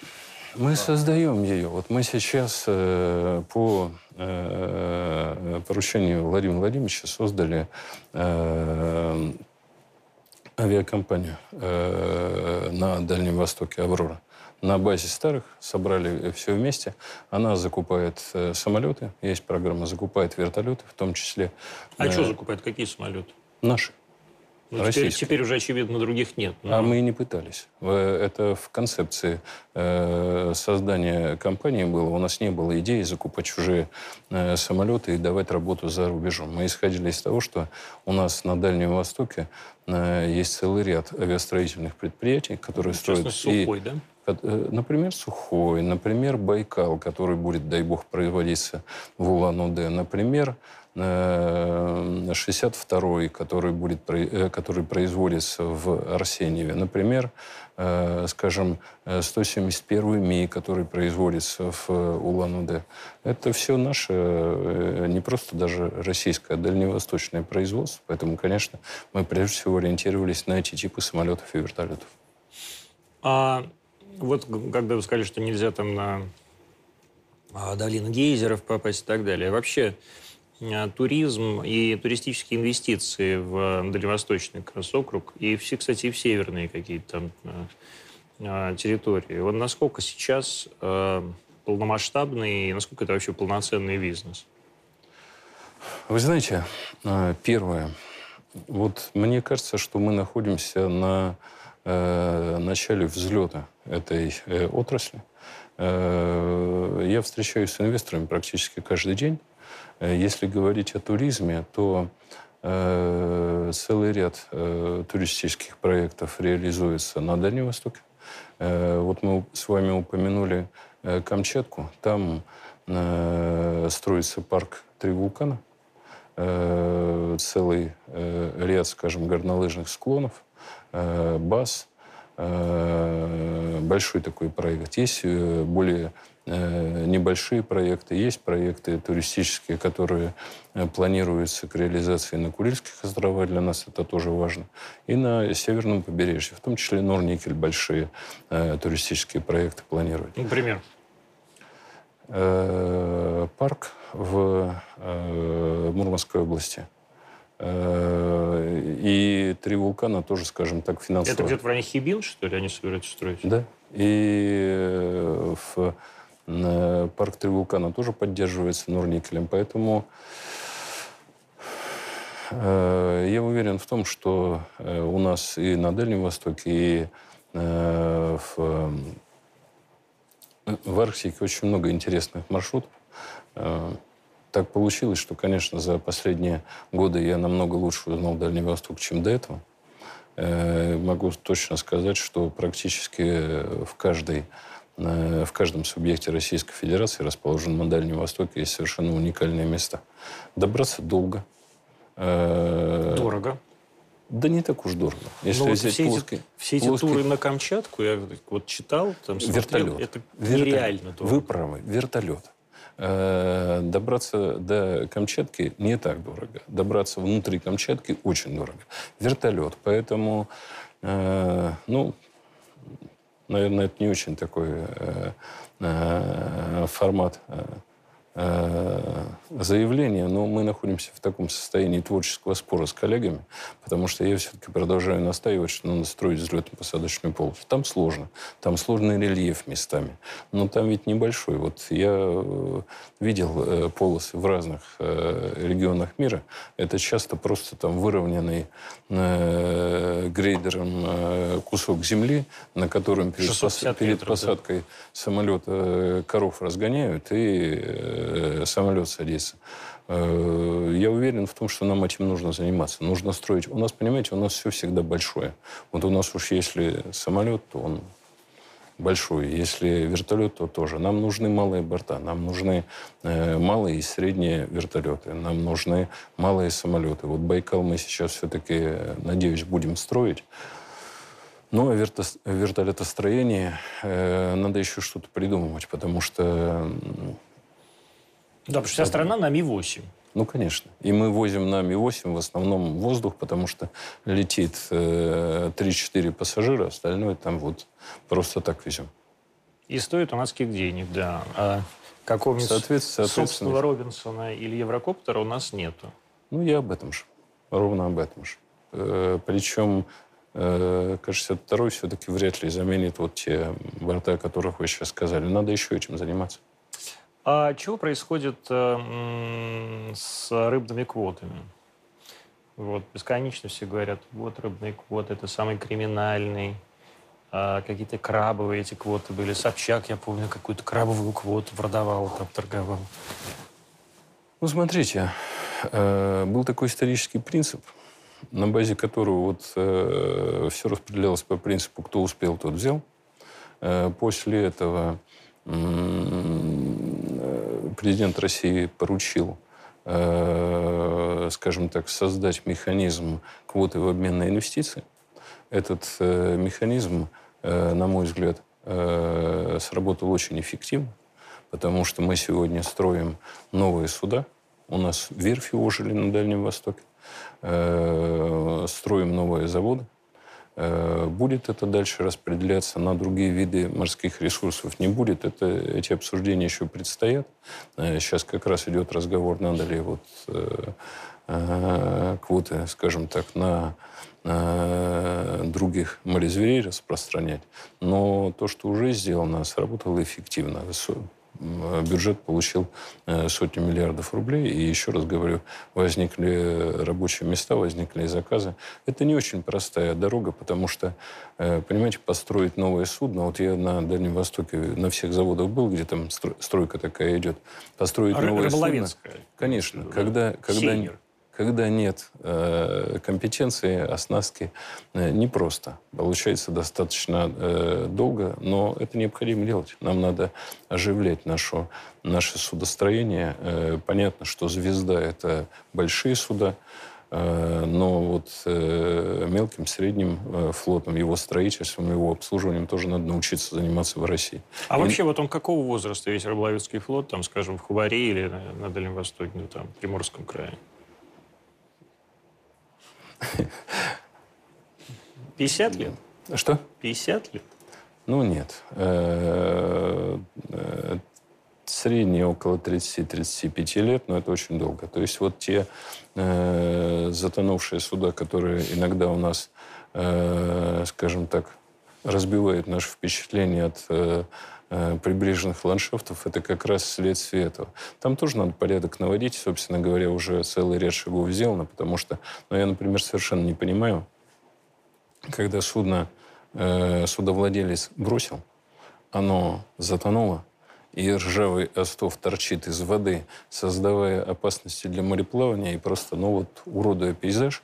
[SPEAKER 2] Мы создаем ее. Вот мы сейчас э, по э, поручению Владимира Владимировича создали э, авиакомпанию э, на Дальнем Востоке «Аврора». На базе старых собрали все вместе. Она закупает э, самолеты, есть программа, закупает вертолеты, в том числе
[SPEAKER 1] А
[SPEAKER 2] э,
[SPEAKER 1] что закупает? Какие самолеты?
[SPEAKER 2] наши.
[SPEAKER 1] Ну, теперь, теперь уже, очевидно, других нет.
[SPEAKER 2] А
[SPEAKER 1] Ну,
[SPEAKER 2] мы и не пытались. Это в концепции э, создания компании было. У нас не было идеи закупать чужие э, самолеты и давать работу за рубежом. Мы исходили из того, что у нас на Дальнем Востоке э, есть целый ряд авиастроительных предприятий, которые
[SPEAKER 1] в
[SPEAKER 2] строят
[SPEAKER 1] частности,
[SPEAKER 2] и
[SPEAKER 1] Сухой, да?
[SPEAKER 2] Например, Сухой, например, Байкал, который будет, дай бог, производиться в Улан-Удэ, например, 62-й, э, который, будет, э, который производится в Арсеньеве. Например, скажем, 171-й МИ, который производится в Улан-Удэ. Это все наше, не просто даже российское, а дальневосточное производство. Поэтому, конечно, мы прежде всего ориентировались на эти типы самолетов и вертолетов.
[SPEAKER 1] А вот когда вы сказали, что нельзя там на а, долину гейзеров попасть и так далее, вообще туризм и туристические инвестиции в дальневосточный как округ и все, кстати, и в северные какие-то там а, территории. Вот насколько сейчас полномасштабный и насколько это вообще полноценный бизнес?
[SPEAKER 2] Вы знаете, первое, вот мне кажется, что мы находимся на э, начале взлета этой э, отрасли. Э, я встречаюсь с инвесторами практически каждый день. Э, если говорить о туризме, то э, целый ряд э, туристических проектов реализуется на Дальнем Востоке. Вот мы с вами упомянули Камчатку. Там строится парк «Три вулкана». Целый ряд, скажем, горнолыжных склонов, баз – большой такой проект. Есть э, более э, небольшие проекты, есть проекты туристические, которые планируются к реализации на Курильских островах, для нас это тоже важно, и на северном побережье, в том числе Норникель, большие туристические проекты планируют.
[SPEAKER 1] Например?
[SPEAKER 2] Парк в Мурманской области – Э, и три вулкана тоже, скажем так, финансово.
[SPEAKER 1] Это где-то в районе Хибин, что ли, они собираются строить?
[SPEAKER 2] Да. И э, в э, парк три вулкана тоже поддерживается Норникелем. Поэтому я уверен в том, что у нас и на Дальнем Востоке, и в, в Арктике очень много интересных маршрутов так получилось, что, конечно, за последние годы я намного лучше узнал Дальний Восток, чем до этого. Э, могу точно сказать, что практически в каждой э, в каждом субъекте Российской Федерации, расположенном на Дальнем Востоке, есть совершенно уникальные места. Добраться долго.
[SPEAKER 1] Э, дорого.
[SPEAKER 2] Да не так уж дорого.
[SPEAKER 1] Если вот все, плоский, эти, все эти плоский... туры на Камчатку, я вот читал, там смотрел,
[SPEAKER 2] вертолет.
[SPEAKER 1] это
[SPEAKER 2] вертолет.
[SPEAKER 1] нереально дорого.
[SPEAKER 2] Вы правы, вертолет. Э, добраться до Камчатки не так дорого. Добраться внутри Камчатки очень дорого. Вертолет. Поэтому, э, ну, наверное, это не очень такой э, формат заявление, но мы находимся в таком состоянии творческого спора с коллегами, потому что я все-таки продолжаю настаивать, что надо строить взлетно-посадочную полосу. Там сложно, там сложный рельеф местами, но там ведь небольшой. Вот я э, видел э, полосы в разных регионах мира. Это часто просто там выровненный грейдером кусок земли, на котором перед, пос... перед посадкой да. самолета коров разгоняют и Э, самолет садится. Э, я уверен в том, что нам этим нужно заниматься. Нужно строить. У нас, понимаете, у нас все всегда большое. Вот у нас уж если самолет, то он большой. Если вертолет, то тоже. Нам нужны малые борта, нам нужны э, малые и средние вертолеты, нам нужны малые самолеты. Вот Байкал мы сейчас все-таки, надеюсь, будем строить. Ну, а верто, э, надо еще что-то придумывать, потому что
[SPEAKER 1] да, потому что вся страна на Ми-8.
[SPEAKER 2] Ну, конечно. И мы возим на Ми-8 в основном воздух, потому что летит э, 3-4 пассажира, остальное там вот просто так везем.
[SPEAKER 1] И стоит у нас каких денег, да. А какого-нибудь соответственно, собственного Робинсона или Еврокоптера у нас нету.
[SPEAKER 2] Ну, я об этом же. Ровно об этом же. Э, причем э, К-62 все-таки вряд ли заменит вот те борта, о которых вы сейчас сказали. Надо еще этим заниматься.
[SPEAKER 1] А чего происходит э, с рыбными квотами? Вот, бесконечно все говорят, вот рыбные квоты, это самый криминальный. А какие-то крабовые эти квоты были. Собчак, я помню, какую-то крабовую квоту продавал, там торговал.
[SPEAKER 2] Ну, смотрите, э, был такой исторический принцип, на базе которого вот э, все распределялось по принципу «кто успел, тот взял». После этого президент России поручил скажем так, создать механизм квоты в обмен на инвестиции. Этот механизм, на мой взгляд, сработал очень эффективно, потому что мы сегодня строим новые суда. У нас верфи ожили на Дальнем Востоке. Строим новые заводы. Э, будет это дальше распределяться на другие виды морских ресурсов? Не будет. Это, эти обсуждения еще предстоят. Э, сейчас как раз идет разговор, надо ли вот э, квоты, скажем так, на других морезверей распространять. Но то, что уже сделано, сработало эффективно бюджет получил э, сотни миллиардов рублей. И еще раз говорю, возникли рабочие места, возникли заказы. Это не очень простая дорога, потому что, э, понимаете, построить новое судно, вот я на Дальнем Востоке на всех заводах был, где там стройка такая идет, построить новое судно. Конечно, когда, когда, когда нет э, компетенции, оснастки, э, непросто. Получается достаточно э, долго, но это необходимо делать. Нам надо оживлять нашу, наше судостроение. Э, понятно, что «Звезда» — это большие суда, э, но вот э, мелким, средним э, флотом, его строительством, его обслуживанием тоже надо научиться заниматься в России.
[SPEAKER 1] А И... вообще вот он какого возраста весь рыболовецкий флот, там, скажем, в Хубаре или на, на Дальнем Востоке, ну, там, в Приморском крае? 50 лет?
[SPEAKER 2] Что?
[SPEAKER 1] 50 лет?
[SPEAKER 2] Ну, нет. Э, э, средние около 30-35 лет, но это очень долго. То есть вот те э, затонувшие суда, которые иногда у нас, скажем так, разбивают наше впечатление от прибрежных ландшафтов, это как раз следствие этого. Там тоже надо порядок наводить, собственно говоря, уже целый ряд шагов сделано, потому что, ну, я, например, совершенно не понимаю, когда судно, э, судовладелец бросил, оно затонуло, и ржавый остов торчит из воды, создавая опасности для мореплавания и просто, ну вот, уродуя пейзаж.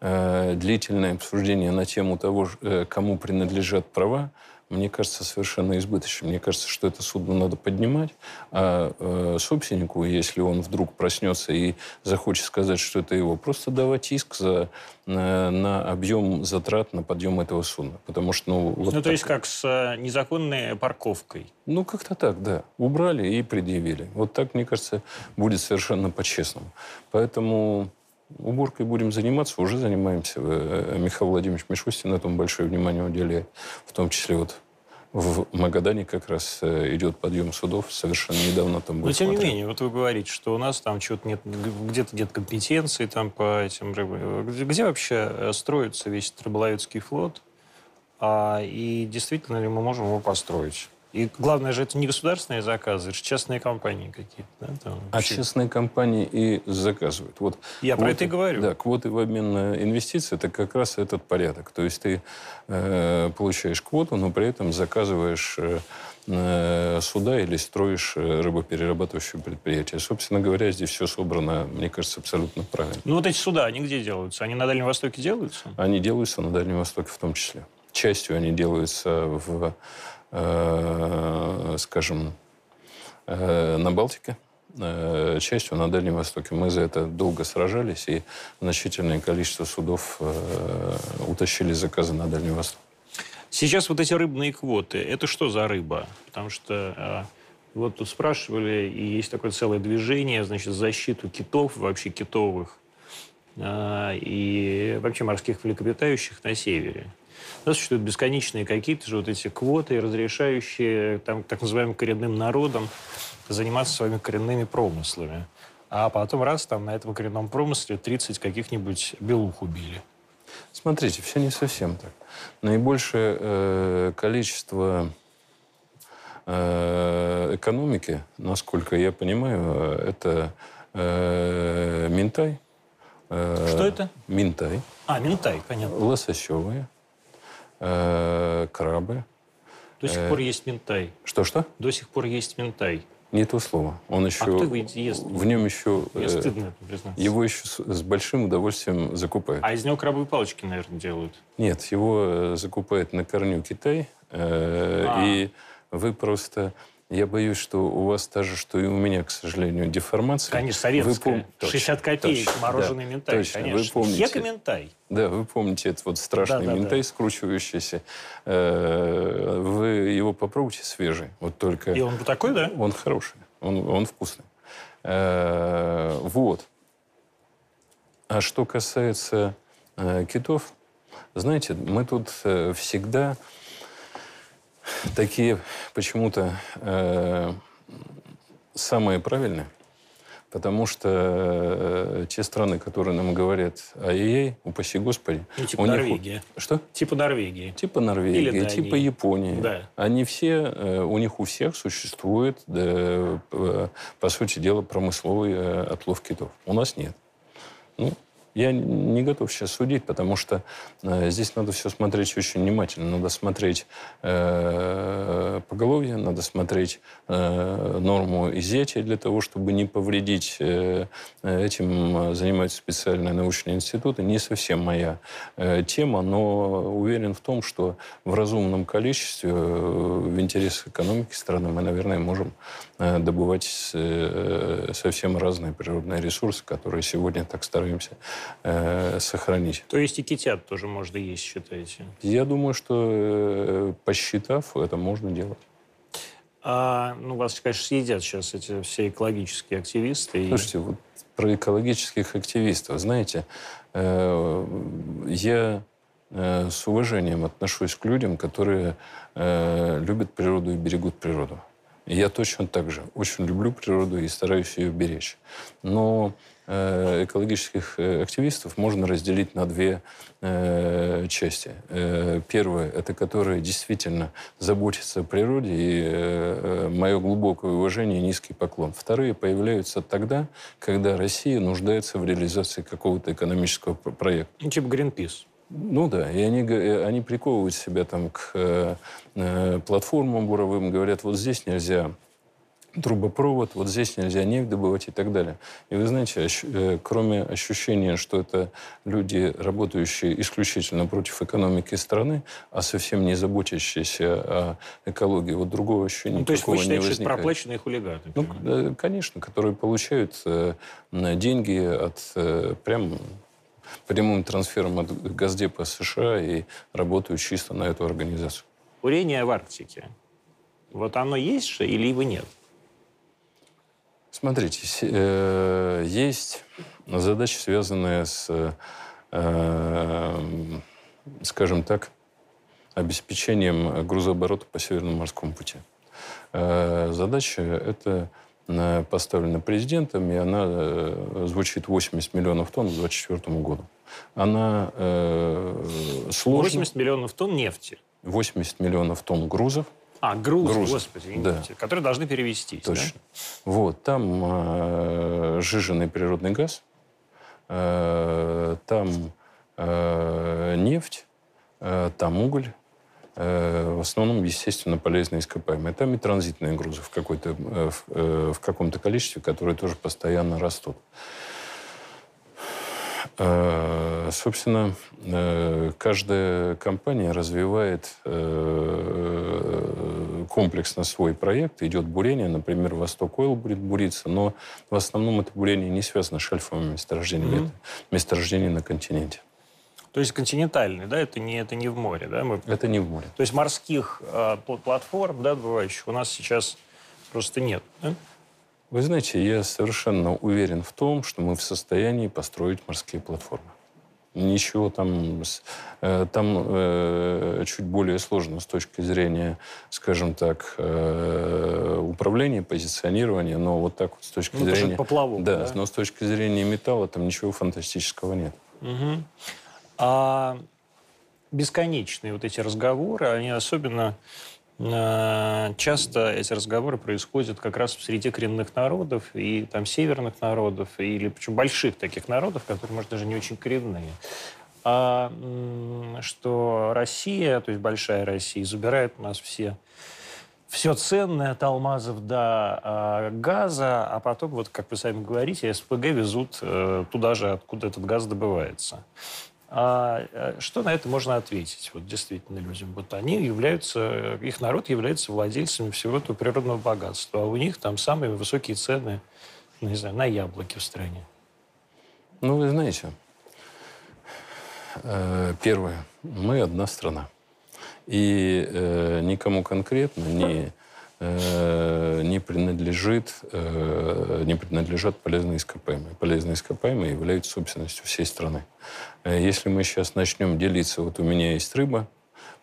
[SPEAKER 2] Э, длительное обсуждение на тему того, э, кому принадлежат права, мне кажется, совершенно избыточным. Мне кажется, что это судно надо поднимать, а э, собственнику, если он вдруг проснется и захочет сказать, что это его, просто давать иск за, на, на объем затрат на подъем этого судна. Потому что, ну,
[SPEAKER 1] вот ну то есть как с э, незаконной парковкой?
[SPEAKER 2] Ну, как-то так, да. Убрали и предъявили. Вот так, мне кажется, будет совершенно по-честному. Поэтому уборкой будем заниматься, уже занимаемся. Э, Михаил Владимирович Мишустин этому большое внимание уделяет, в том числе вот в Магадане как раз э, идет подъем судов. Совершенно недавно там был.
[SPEAKER 1] Но тем не менее, вот вы говорите, что у нас там что-то нет, где-то нет компетенции там по этим рыбам. Где, вообще э, строится весь рыболовецкий флот? А, и действительно ли мы можем его построить? И главное же, это не государственные заказы, это же частные компании какие-то. Да,
[SPEAKER 2] там, а частные компании и заказывают. Вот
[SPEAKER 1] Я квоты, про это и говорю.
[SPEAKER 2] Да, квоты в обмен на инвестиции – это как раз этот порядок. То есть ты э, получаешь квоту, но при этом заказываешь э, э суда или строишь э, рыбоперерабатывающее предприятие. Собственно говоря, здесь все собрано, мне кажется, абсолютно правильно.
[SPEAKER 1] Ну вот эти суда, они где делаются? Они на Дальнем Востоке делаются?
[SPEAKER 2] Они делаются на Дальнем Востоке в том числе. Частью они делаются в скажем, э, на Балтике, э, частью на Дальнем Востоке. Мы за это долго сражались, и значительное количество судов утащили заказы на Дальний Восток.
[SPEAKER 1] Сейчас вот эти рыбные квоты, это что за рыба? Потому что вот тут спрашивали, и есть такое целое движение, значит, защиту китов, вообще китовых, и вообще морских млекопитающих на севере. У нас существуют бесконечные какие-то же вот эти квоты, разрешающие там, так называемым коренным народам заниматься своими коренными промыслами. А потом раз там на этом коренном промысле 30 каких-нибудь белух убили.
[SPEAKER 2] Смотрите, все не совсем так. Наибольшее э, количество э, экономики, насколько я понимаю, это э, минтай.
[SPEAKER 1] Э, Что это?
[SPEAKER 2] Минтай.
[SPEAKER 1] А, минтай, понятно.
[SPEAKER 2] Лососевые э, крабы.
[SPEAKER 1] До сих э, пор есть ментай.
[SPEAKER 2] Что-что?
[SPEAKER 1] До сих пор есть ментай.
[SPEAKER 2] Не то слово. Он еще... А
[SPEAKER 1] кто ест?
[SPEAKER 2] В нем еще...
[SPEAKER 1] Мне э, стыдно признаться.
[SPEAKER 2] Его еще с, с большим удовольствием закупают.
[SPEAKER 1] А из него крабовые палочки, наверное, делают?
[SPEAKER 2] Нет, его закупает на корню Китай, Э,
[SPEAKER 1] А.
[SPEAKER 2] И вы просто... Я боюсь, что у вас та же, что и у меня, к сожалению, деформация.
[SPEAKER 1] Конечно, советская.
[SPEAKER 2] Вы пом- Точно,
[SPEAKER 1] 60 копеек,
[SPEAKER 2] точно,
[SPEAKER 1] мороженый
[SPEAKER 2] да,
[SPEAKER 1] ментай,
[SPEAKER 2] точно.
[SPEAKER 1] конечно.
[SPEAKER 2] Вы помните,
[SPEAKER 1] Хека ментай.
[SPEAKER 2] да, вы помните этот вот страшный
[SPEAKER 1] Да, да,
[SPEAKER 2] ментай,
[SPEAKER 1] да.
[SPEAKER 2] скручивающийся. Э, Вы его попробуйте свежий. Вот только...
[SPEAKER 1] И он такой, да?
[SPEAKER 2] Он хороший, он, он вкусный. Э, Вот. А что касается э, китов, знаете, мы тут всегда такие почему-то э, самые правильные, потому что э, те страны, которые нам говорят ай-яй, упаси Господи,
[SPEAKER 1] Ну, типа
[SPEAKER 2] у них-
[SPEAKER 1] Норвегия.
[SPEAKER 2] Что?
[SPEAKER 1] Типа Норвегии.
[SPEAKER 2] Типа Норвегии,
[SPEAKER 1] Или Дании.
[SPEAKER 2] типа Японии.
[SPEAKER 1] Да.
[SPEAKER 2] Они все, э, у них у всех существует, да, п- по сути дела, промысловый э, отлов китов. У нас нет. Ну, я не готов сейчас судить, потому что э, здесь надо все смотреть очень внимательно. Надо смотреть э, поголовье, надо смотреть э, норму изъятия для того, чтобы не повредить. Э, этим э, занимаются специальные научные институты. Не совсем моя э, тема, но уверен в том, что в разумном количестве, э, в интересах экономики страны, мы, наверное, можем э, добывать э, совсем разные природные ресурсы, которые сегодня так стараемся э, сохранить.
[SPEAKER 1] То есть и китят тоже можно есть, считаете?
[SPEAKER 2] Я думаю, что э, посчитав, это можно делать.
[SPEAKER 1] А, ну, вас, конечно, съедят сейчас эти все экологические активисты. и-
[SPEAKER 2] Слушайте, вот про экологических активистов. Знаете, э, я э, с уважением отношусь к людям, которые э, любят природу и берегут природу. Я точно так же очень люблю природу и стараюсь ее беречь. Но э, экологических э, активистов можно разделить на две э, части. Э, Первое – это которые действительно заботятся о природе, и э, мое глубокое уважение и низкий поклон. Вторые появляются тогда, когда Россия нуждается в реализации какого-то экономического про- проекта.
[SPEAKER 1] Ну, типа Гринпис.
[SPEAKER 2] Ну да, и они, э, они приковывают себя там к э, э, платформам буровым, говорят, вот здесь нельзя трубопровод, вот здесь нельзя нефть добывать и так далее. И вы знаете, ощ- э, кроме ощущения, что это люди, работающие исключительно против экономики страны, а совсем не заботящиеся о экологии, вот другого ощущения
[SPEAKER 1] Ну, то есть вы
[SPEAKER 2] не
[SPEAKER 1] считаете, это
[SPEAKER 2] возникает.
[SPEAKER 1] проплаченные хулиганы?
[SPEAKER 2] Ну, конечно, которые получают деньги от прям прямым трансфером от Газдепа США и работают чисто на эту организацию.
[SPEAKER 1] Курение в Арктике. Вот оно есть же или его нет?
[SPEAKER 2] Смотрите, э, есть задачи, связанные с, э, скажем так, обеспечением грузооборота по Северному морскому пути. Э, задача эта э, поставлена президентом, и она э, звучит 80 миллионов тонн к 2024 году. Она э, сложна.
[SPEAKER 1] 80 миллионов тонн нефти.
[SPEAKER 2] 80 миллионов тонн грузов.
[SPEAKER 1] А, груз,
[SPEAKER 2] Груз,
[SPEAKER 1] господи,
[SPEAKER 2] да.
[SPEAKER 1] извините, которые должны перевестись. да?
[SPEAKER 2] Точно. Вот, там э, сжиженный природный газ, э, там э, нефть, э, там уголь, в основном, естественно, полезные ископаемые. Там и транзитные грузы в, какой-то, э, в, э, в каком-то количестве, которые тоже постоянно растут. Э, Собственно, э, каждая компания развивает э, комплексно свой проект. Идет бурение, например, Восток Ойл будет буриться, но в основном это бурение не связано с шельфовыми месторождениями.
[SPEAKER 1] Мгм.
[SPEAKER 2] Это месторождения на континенте.
[SPEAKER 1] То есть континентальный, да, это не, это не в море, да? Мы...
[SPEAKER 2] Это не в море.
[SPEAKER 1] То есть морских э, пл- платформ, да, добывающих у нас сейчас просто нет. да?
[SPEAKER 2] Вы знаете, я совершенно уверен в том, что мы в состоянии построить морские платформы. Ничего там, э, там э, чуть более сложно с точки зрения, скажем так, э, управления, позиционирования, но вот так вот с точки
[SPEAKER 1] Ну,
[SPEAKER 2] зрения...
[SPEAKER 1] поплавок,
[SPEAKER 2] да,
[SPEAKER 1] да?
[SPEAKER 2] но с точки зрения металла там ничего фантастического нет.
[SPEAKER 1] Мгм. А бесконечные вот эти разговоры, они особенно э, часто эти разговоры происходят как раз среди коренных народов и там северных народов, или причем больших таких народов, которые, может, даже не очень коренные. А, что Россия, то есть большая Россия, забирает у нас все все ценное от алмазов до а, газа, а потом, вот как вы сами говорите, СПГ везут э, туда же, откуда этот газ добывается. А, а что на это можно ответить, вот действительно людям? Вот они являются, их народ является владельцами всего этого природного богатства, а у них там самые высокие цены, ну, не знаю, на яблоки в стране.
[SPEAKER 2] Ну, вы знаете, э, первое, мы одна страна. И э, никому конкретно э, не, принадлежит, э, не принадлежат полезные ископаемые. Полезные ископаемые являются собственностью всей страны. Э, если мы сейчас начнем делиться, вот у меня есть рыба,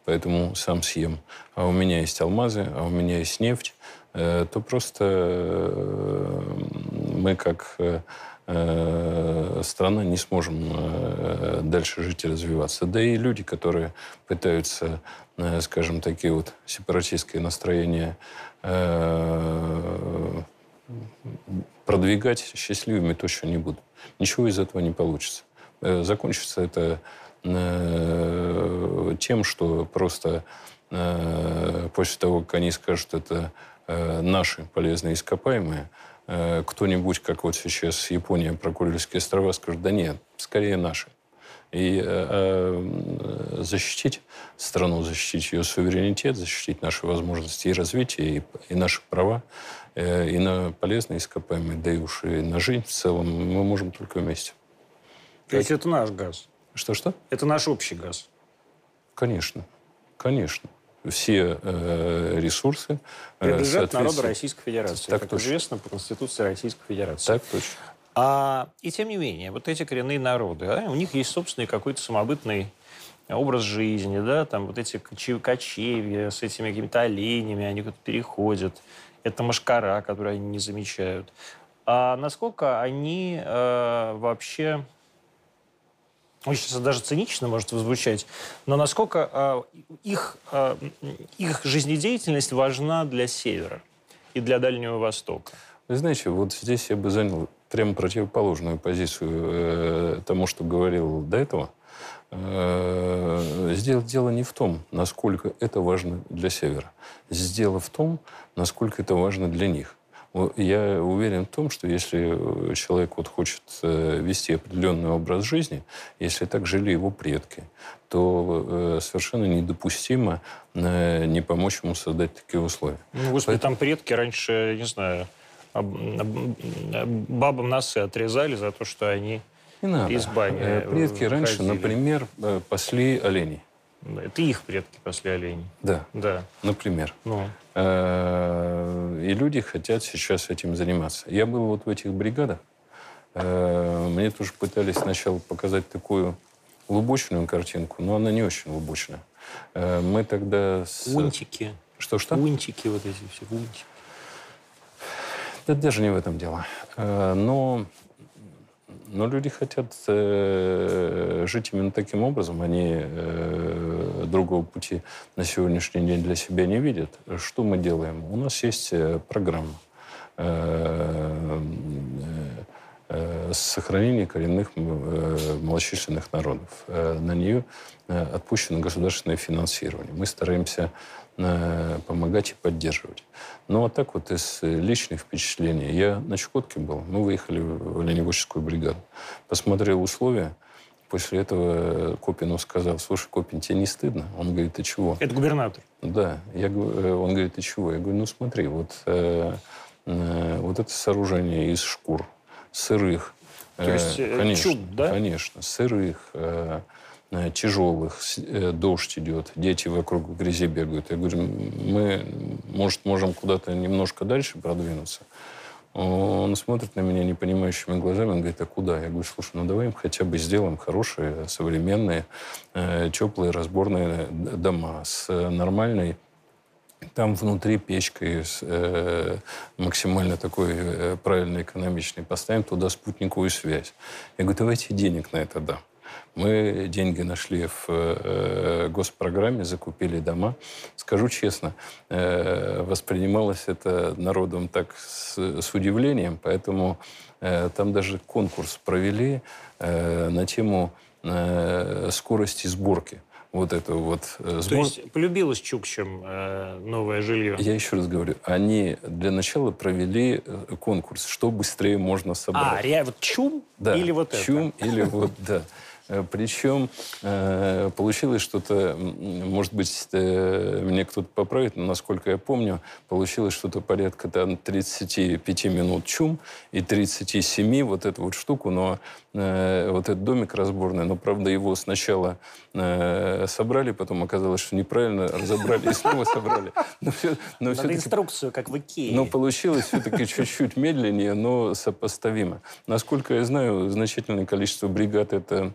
[SPEAKER 2] поэтому сам съем, а у меня есть алмазы, а у меня есть нефть, э, то просто э, мы как э, Э, страна не сможем э, дальше жить и развиваться. Да и люди, которые пытаются, э, скажем, такие вот сепаратистские настроения продвигать, счастливыми точно не будут. Ничего из этого не получится. Закончится это тем, что просто после того, как они скажут, это наши полезные ископаемые, Э, кто-нибудь, как вот сейчас Япония про Курильские острова, скажет, да нет, скорее наши. И э, э, защитить страну, защитить ее суверенитет, защитить наши возможности и развитие, и, и наши права, э, и на полезные ископаемые, да и уж и на жизнь в целом мы можем только вместе.
[SPEAKER 1] То есть это наш газ?
[SPEAKER 2] Что-что?
[SPEAKER 1] Это наш общий газ?
[SPEAKER 2] Конечно, конечно все э, ресурсы...
[SPEAKER 1] Э, Принадлежат народу Российской Федерации. Так как точно. известно по Конституции Российской Федерации.
[SPEAKER 2] Так точно.
[SPEAKER 1] А, и тем не менее, вот эти коренные народы, да, у них есть собственный какой-то самобытный образ жизни, да, там вот эти кочевья с этими какими-то оленями, они куда-то переходят. Это машкара, которую они не замечают. А насколько они э, вообще очень даже цинично может звучать, но насколько э, их, э, их жизнедеятельность важна для Севера и для Дальнего Востока?
[SPEAKER 2] Вы знаете, вот здесь я бы занял прямо противоположную позицию э, тому, что говорил до этого. Э, сделать дело не в том, насколько это важно для Севера. Дело в том, насколько это важно для них. Я уверен в том, что если э, человек вот хочет э, вести определенный образ жизни, если так жили его предки, то э, совершенно недопустимо не помочь ему создать такие условия.
[SPEAKER 1] Ну, господи, Поэтому... там предки раньше, не знаю, бабам носы отрезали за то, что они не надо. из бани
[SPEAKER 2] Предки раньше, например, пасли оленей.
[SPEAKER 1] Это их предки пасли оленей.
[SPEAKER 2] Да.
[SPEAKER 1] Да.
[SPEAKER 2] Например. Ну. Э, и люди хотят сейчас этим заниматься. Я был вот в этих бригадах. Э, мне тоже пытались сначала показать такую глубочную картинку, но она не очень глубочная. Э, мы тогда...
[SPEAKER 1] С... Унтики.
[SPEAKER 2] Что-что?
[SPEAKER 1] Унтики вот эти все, унтики.
[SPEAKER 2] Да даже не в этом дело. Но но люди хотят жить именно таким образом. Они другого пути на сегодняшний день для себя не видят. Что мы делаем? У нас есть э, программа э, э, сохранения коренных малочисленных народов. На нее отпущено государственное финансирование. Мы стараемся помогать и поддерживать. Ну, а так вот из личных впечатлений. Я на Чукотке был. Мы выехали в оленеводческую бригаду. Посмотрел условия. После этого Копину сказал, слушай, Копин, тебе не стыдно? Он говорит, ты чего?
[SPEAKER 1] Это губернатор?
[SPEAKER 2] Да. Я, э, он говорит, ты чего? Я говорю, ну смотри, вот, э, э, вот это сооружение из шкур, сырых.
[SPEAKER 1] То есть э, конечно, чуб, да?
[SPEAKER 2] Конечно, сырых, э, Э, тяжелых, э, дождь идет, дети вокруг в грязи бегают. Я говорю, мы, может, можем куда-то немножко дальше продвинуться. Он смотрит на меня непонимающими глазами, он говорит, а куда? Я говорю, слушай, ну давай им хотя бы сделаем хорошие, современные, э, теплые, разборные дома с нормальной там внутри печкой э, максимально такой э, правильно экономичной. Поставим туда спутниковую связь. Я говорю, давайте денег на это дам. Мы деньги нашли в э, госпрограмме, закупили дома. Скажу честно, э, воспринималось это народом так с, с удивлением, поэтому э, там даже конкурс провели э, на тему э, скорости сборки вот это вот
[SPEAKER 1] сбор... То есть полюбилось Чукчам э, новое жилье?
[SPEAKER 2] Я еще раз говорю, они для начала провели э, конкурс, что быстрее можно собрать.
[SPEAKER 1] А, реально, вот чум
[SPEAKER 2] да,
[SPEAKER 1] или вот
[SPEAKER 2] чум
[SPEAKER 1] это?
[SPEAKER 2] или вот, да. Э, Причем э, получилось что-то, может быть, э, мне кто-то поправит, но, насколько я помню, получилось что-то порядка там 35 минут чум и 37 вот эту вот штуку, но вот этот домик разборный, но, правда, его сначала собрали, потом оказалось, что неправильно разобрали и снова собрали.
[SPEAKER 1] Но, все, но Надо инструкцию, как в Икее.
[SPEAKER 2] Но получилось все-таки чуть-чуть медленнее, но сопоставимо. Насколько я знаю, значительное количество бригад это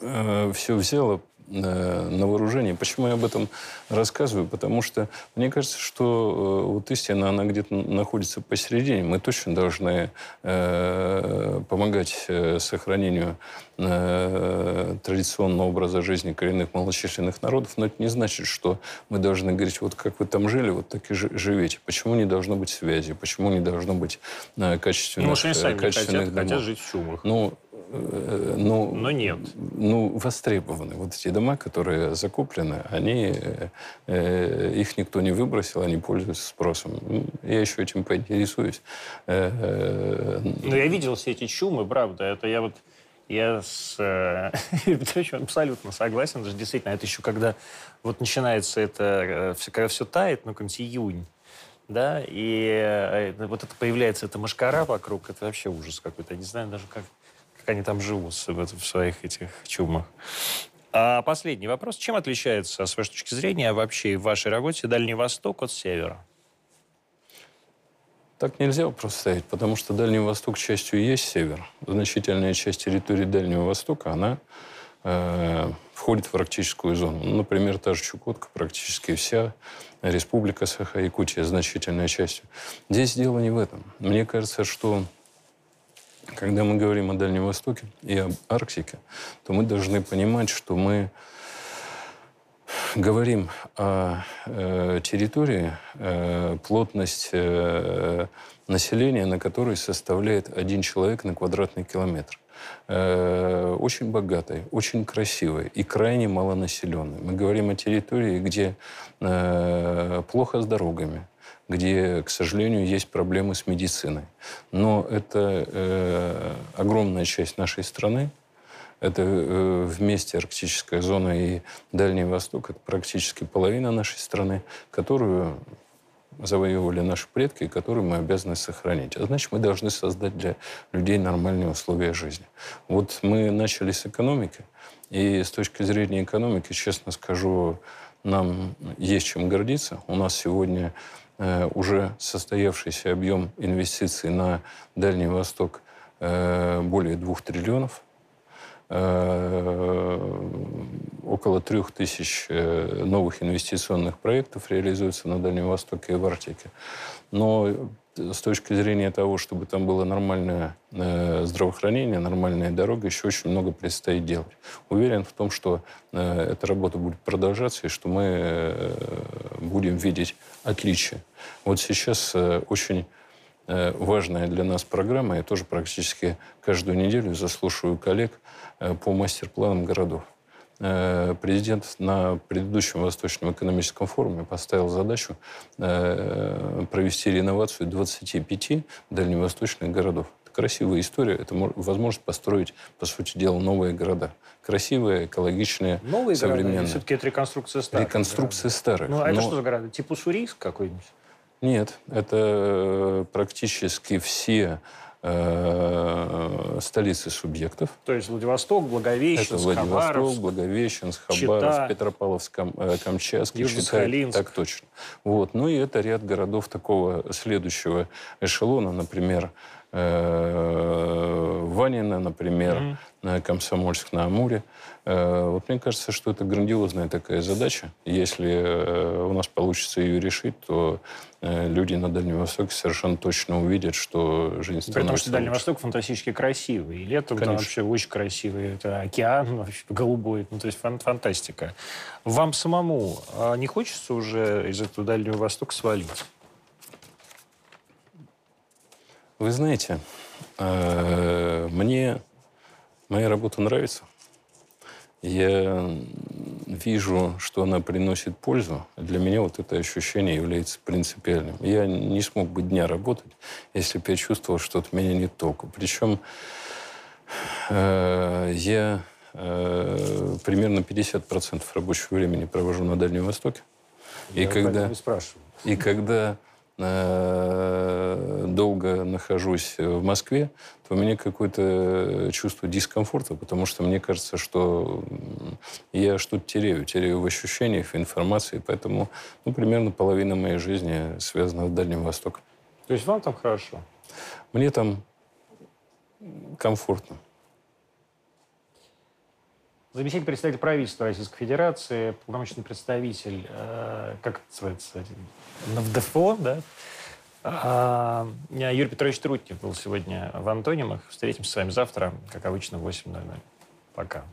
[SPEAKER 2] э, все взяло э, на вооружение. Почему я об этом рассказываю? Потому что мне кажется, что э, вот истина, она где-то находится посередине. Мы точно должны э, помогать э, сохранению э, традиционного образа жизни коренных малочисленных народов, но это не значит, что мы должны говорить, вот как вы там жили, вот так и живете. Почему не должно быть связи? Почему не должно быть э, качественных, ну,
[SPEAKER 1] они сами
[SPEAKER 2] качественных
[SPEAKER 1] хотят, хотят жить в чумах.
[SPEAKER 2] Ну,
[SPEAKER 1] Э, ну, Но нет.
[SPEAKER 2] Ну, востребованы. Вот эти дома, которые закуплены, они, э, их никто не выбросил, они пользуются спросом. Ну, я еще этим поинтересуюсь.
[SPEAKER 1] Э, э, ну, я видел все эти чумы, правда. Это я вот... Я с э, абсолютно согласен. Даже действительно, это еще когда вот начинается это, э, когда все тает, ну, какой-нибудь июнь, да, и вот это появляется эта машкара вокруг, это вообще ужас какой-то. Я не знаю даже, как, как они там живут в своих этих чумах. А последний вопрос. Чем отличается, с вашей точки зрения, вообще в вашей работе Дальний Восток от Севера?
[SPEAKER 2] Так нельзя вопрос ставить, потому что Дальний Восток частью есть север. Значительная часть территории Дальнего Востока, она э, входит в арктическую зону. Ну, например, та же Чукотка, практически вся республика Саха-Якутия, значительная частью. Здесь дело не в этом. Мне кажется, что когда мы говорим о Дальнем Востоке и об Арктике, то мы должны понимать, что мы говорим о э, территории, э, плотность э, населения, на которой составляет один человек на квадратный километр. Очень богатой, очень красивой и крайне малонаселенной. Мы говорим о территории, где плохо с дорогами, где, к сожалению, есть проблемы с медициной. Но это э, огромная часть нашей страны. Это э, вместе арктическая зона и Дальний Восток. Это практически половина нашей страны, которую завоевывали наши предки и которую мы обязаны сохранить. А значит, мы должны создать для людей нормальные условия жизни. Вот мы начали с экономики, и с точки зрения экономики, честно скажу, нам есть чем гордиться. У нас сегодня уже состоявшийся объем инвестиций на Дальний Восток э, более двух триллионов. Э, около трех тысяч новых инвестиционных проектов реализуется на Дальнем Востоке и в Арктике. Но с точки зрения того, чтобы там было нормальное э, здравоохранение, нормальная дорога, еще очень много предстоит делать. Уверен в том, что э, эта работа будет продолжаться и что мы э, будем видеть отличия. Вот сейчас очень важная для нас программа, я тоже практически каждую неделю заслушиваю коллег по мастер-планам городов. Э, президент на предыдущем Восточном экономическом форуме поставил задачу э, провести реновацию 25 дальневосточных городов. Это красивая история, это возможность построить, по сути дела, новые города. Красивые, экологичные, новые современные. Города,
[SPEAKER 1] все-таки это реконструкция старых.
[SPEAKER 2] Реконструкция города. старых.
[SPEAKER 1] Ну, а это что за города? Типа Уссурийск какой-нибудь?
[SPEAKER 2] Нет, это э, практически все э, столицы субъектов.
[SPEAKER 1] То есть Владивосток, Благовещенск, Это
[SPEAKER 2] Владивосток,
[SPEAKER 1] Хабаровск,
[SPEAKER 2] Благовещенск, Хабаровск, Чита, Петропавловск, э, Камчатск, Чита. Так точно. Вот. Ну и это ряд городов такого следующего эшелона, например, Ванина, например, mm-hmm. Комсомольск на Амуре. Э, вот мне кажется, что это грандиозная такая задача. Если э, у нас получится ее решить, то э, люди на Дальнем Востоке совершенно точно увидят, что жизнь становится
[SPEAKER 1] Потому что Дальний Восток фантастически красивый. И летом Конечно. там вообще очень красивый. Это океан вообще голубой. Ну, то есть фан фантастика. Вам самому а не хочется уже из этого Дальнего Востока свалить?
[SPEAKER 2] Вы знаете, мне моя работа нравится я вижу, что она приносит пользу, для меня вот это ощущение является принципиальным. Я не смог бы дня работать, если бы я чувствовал, что от меня нет толку. Причем э, я э, примерно 50% рабочего времени провожу на Дальнем Востоке.
[SPEAKER 1] Я
[SPEAKER 2] и когда,
[SPEAKER 1] не
[SPEAKER 2] и когда э, долго нахожусь в Москве, то у меня какое-то чувство дискомфорта, потому что мне кажется, что я что-то теряю, теряю в ощущениях, в информации, поэтому ну, примерно половина моей жизни связана с Дальним Востоком.
[SPEAKER 1] То есть вам там хорошо?
[SPEAKER 2] Мне там комфортно.
[SPEAKER 1] Заместитель председателя правительства Российской Федерации, полномочный представитель, э, как это называется, в ДФО, да? А, Юрий Петрович Трутнев был сегодня в Антонимах. Встретимся с вами завтра, как обычно, в 8.00. Пока.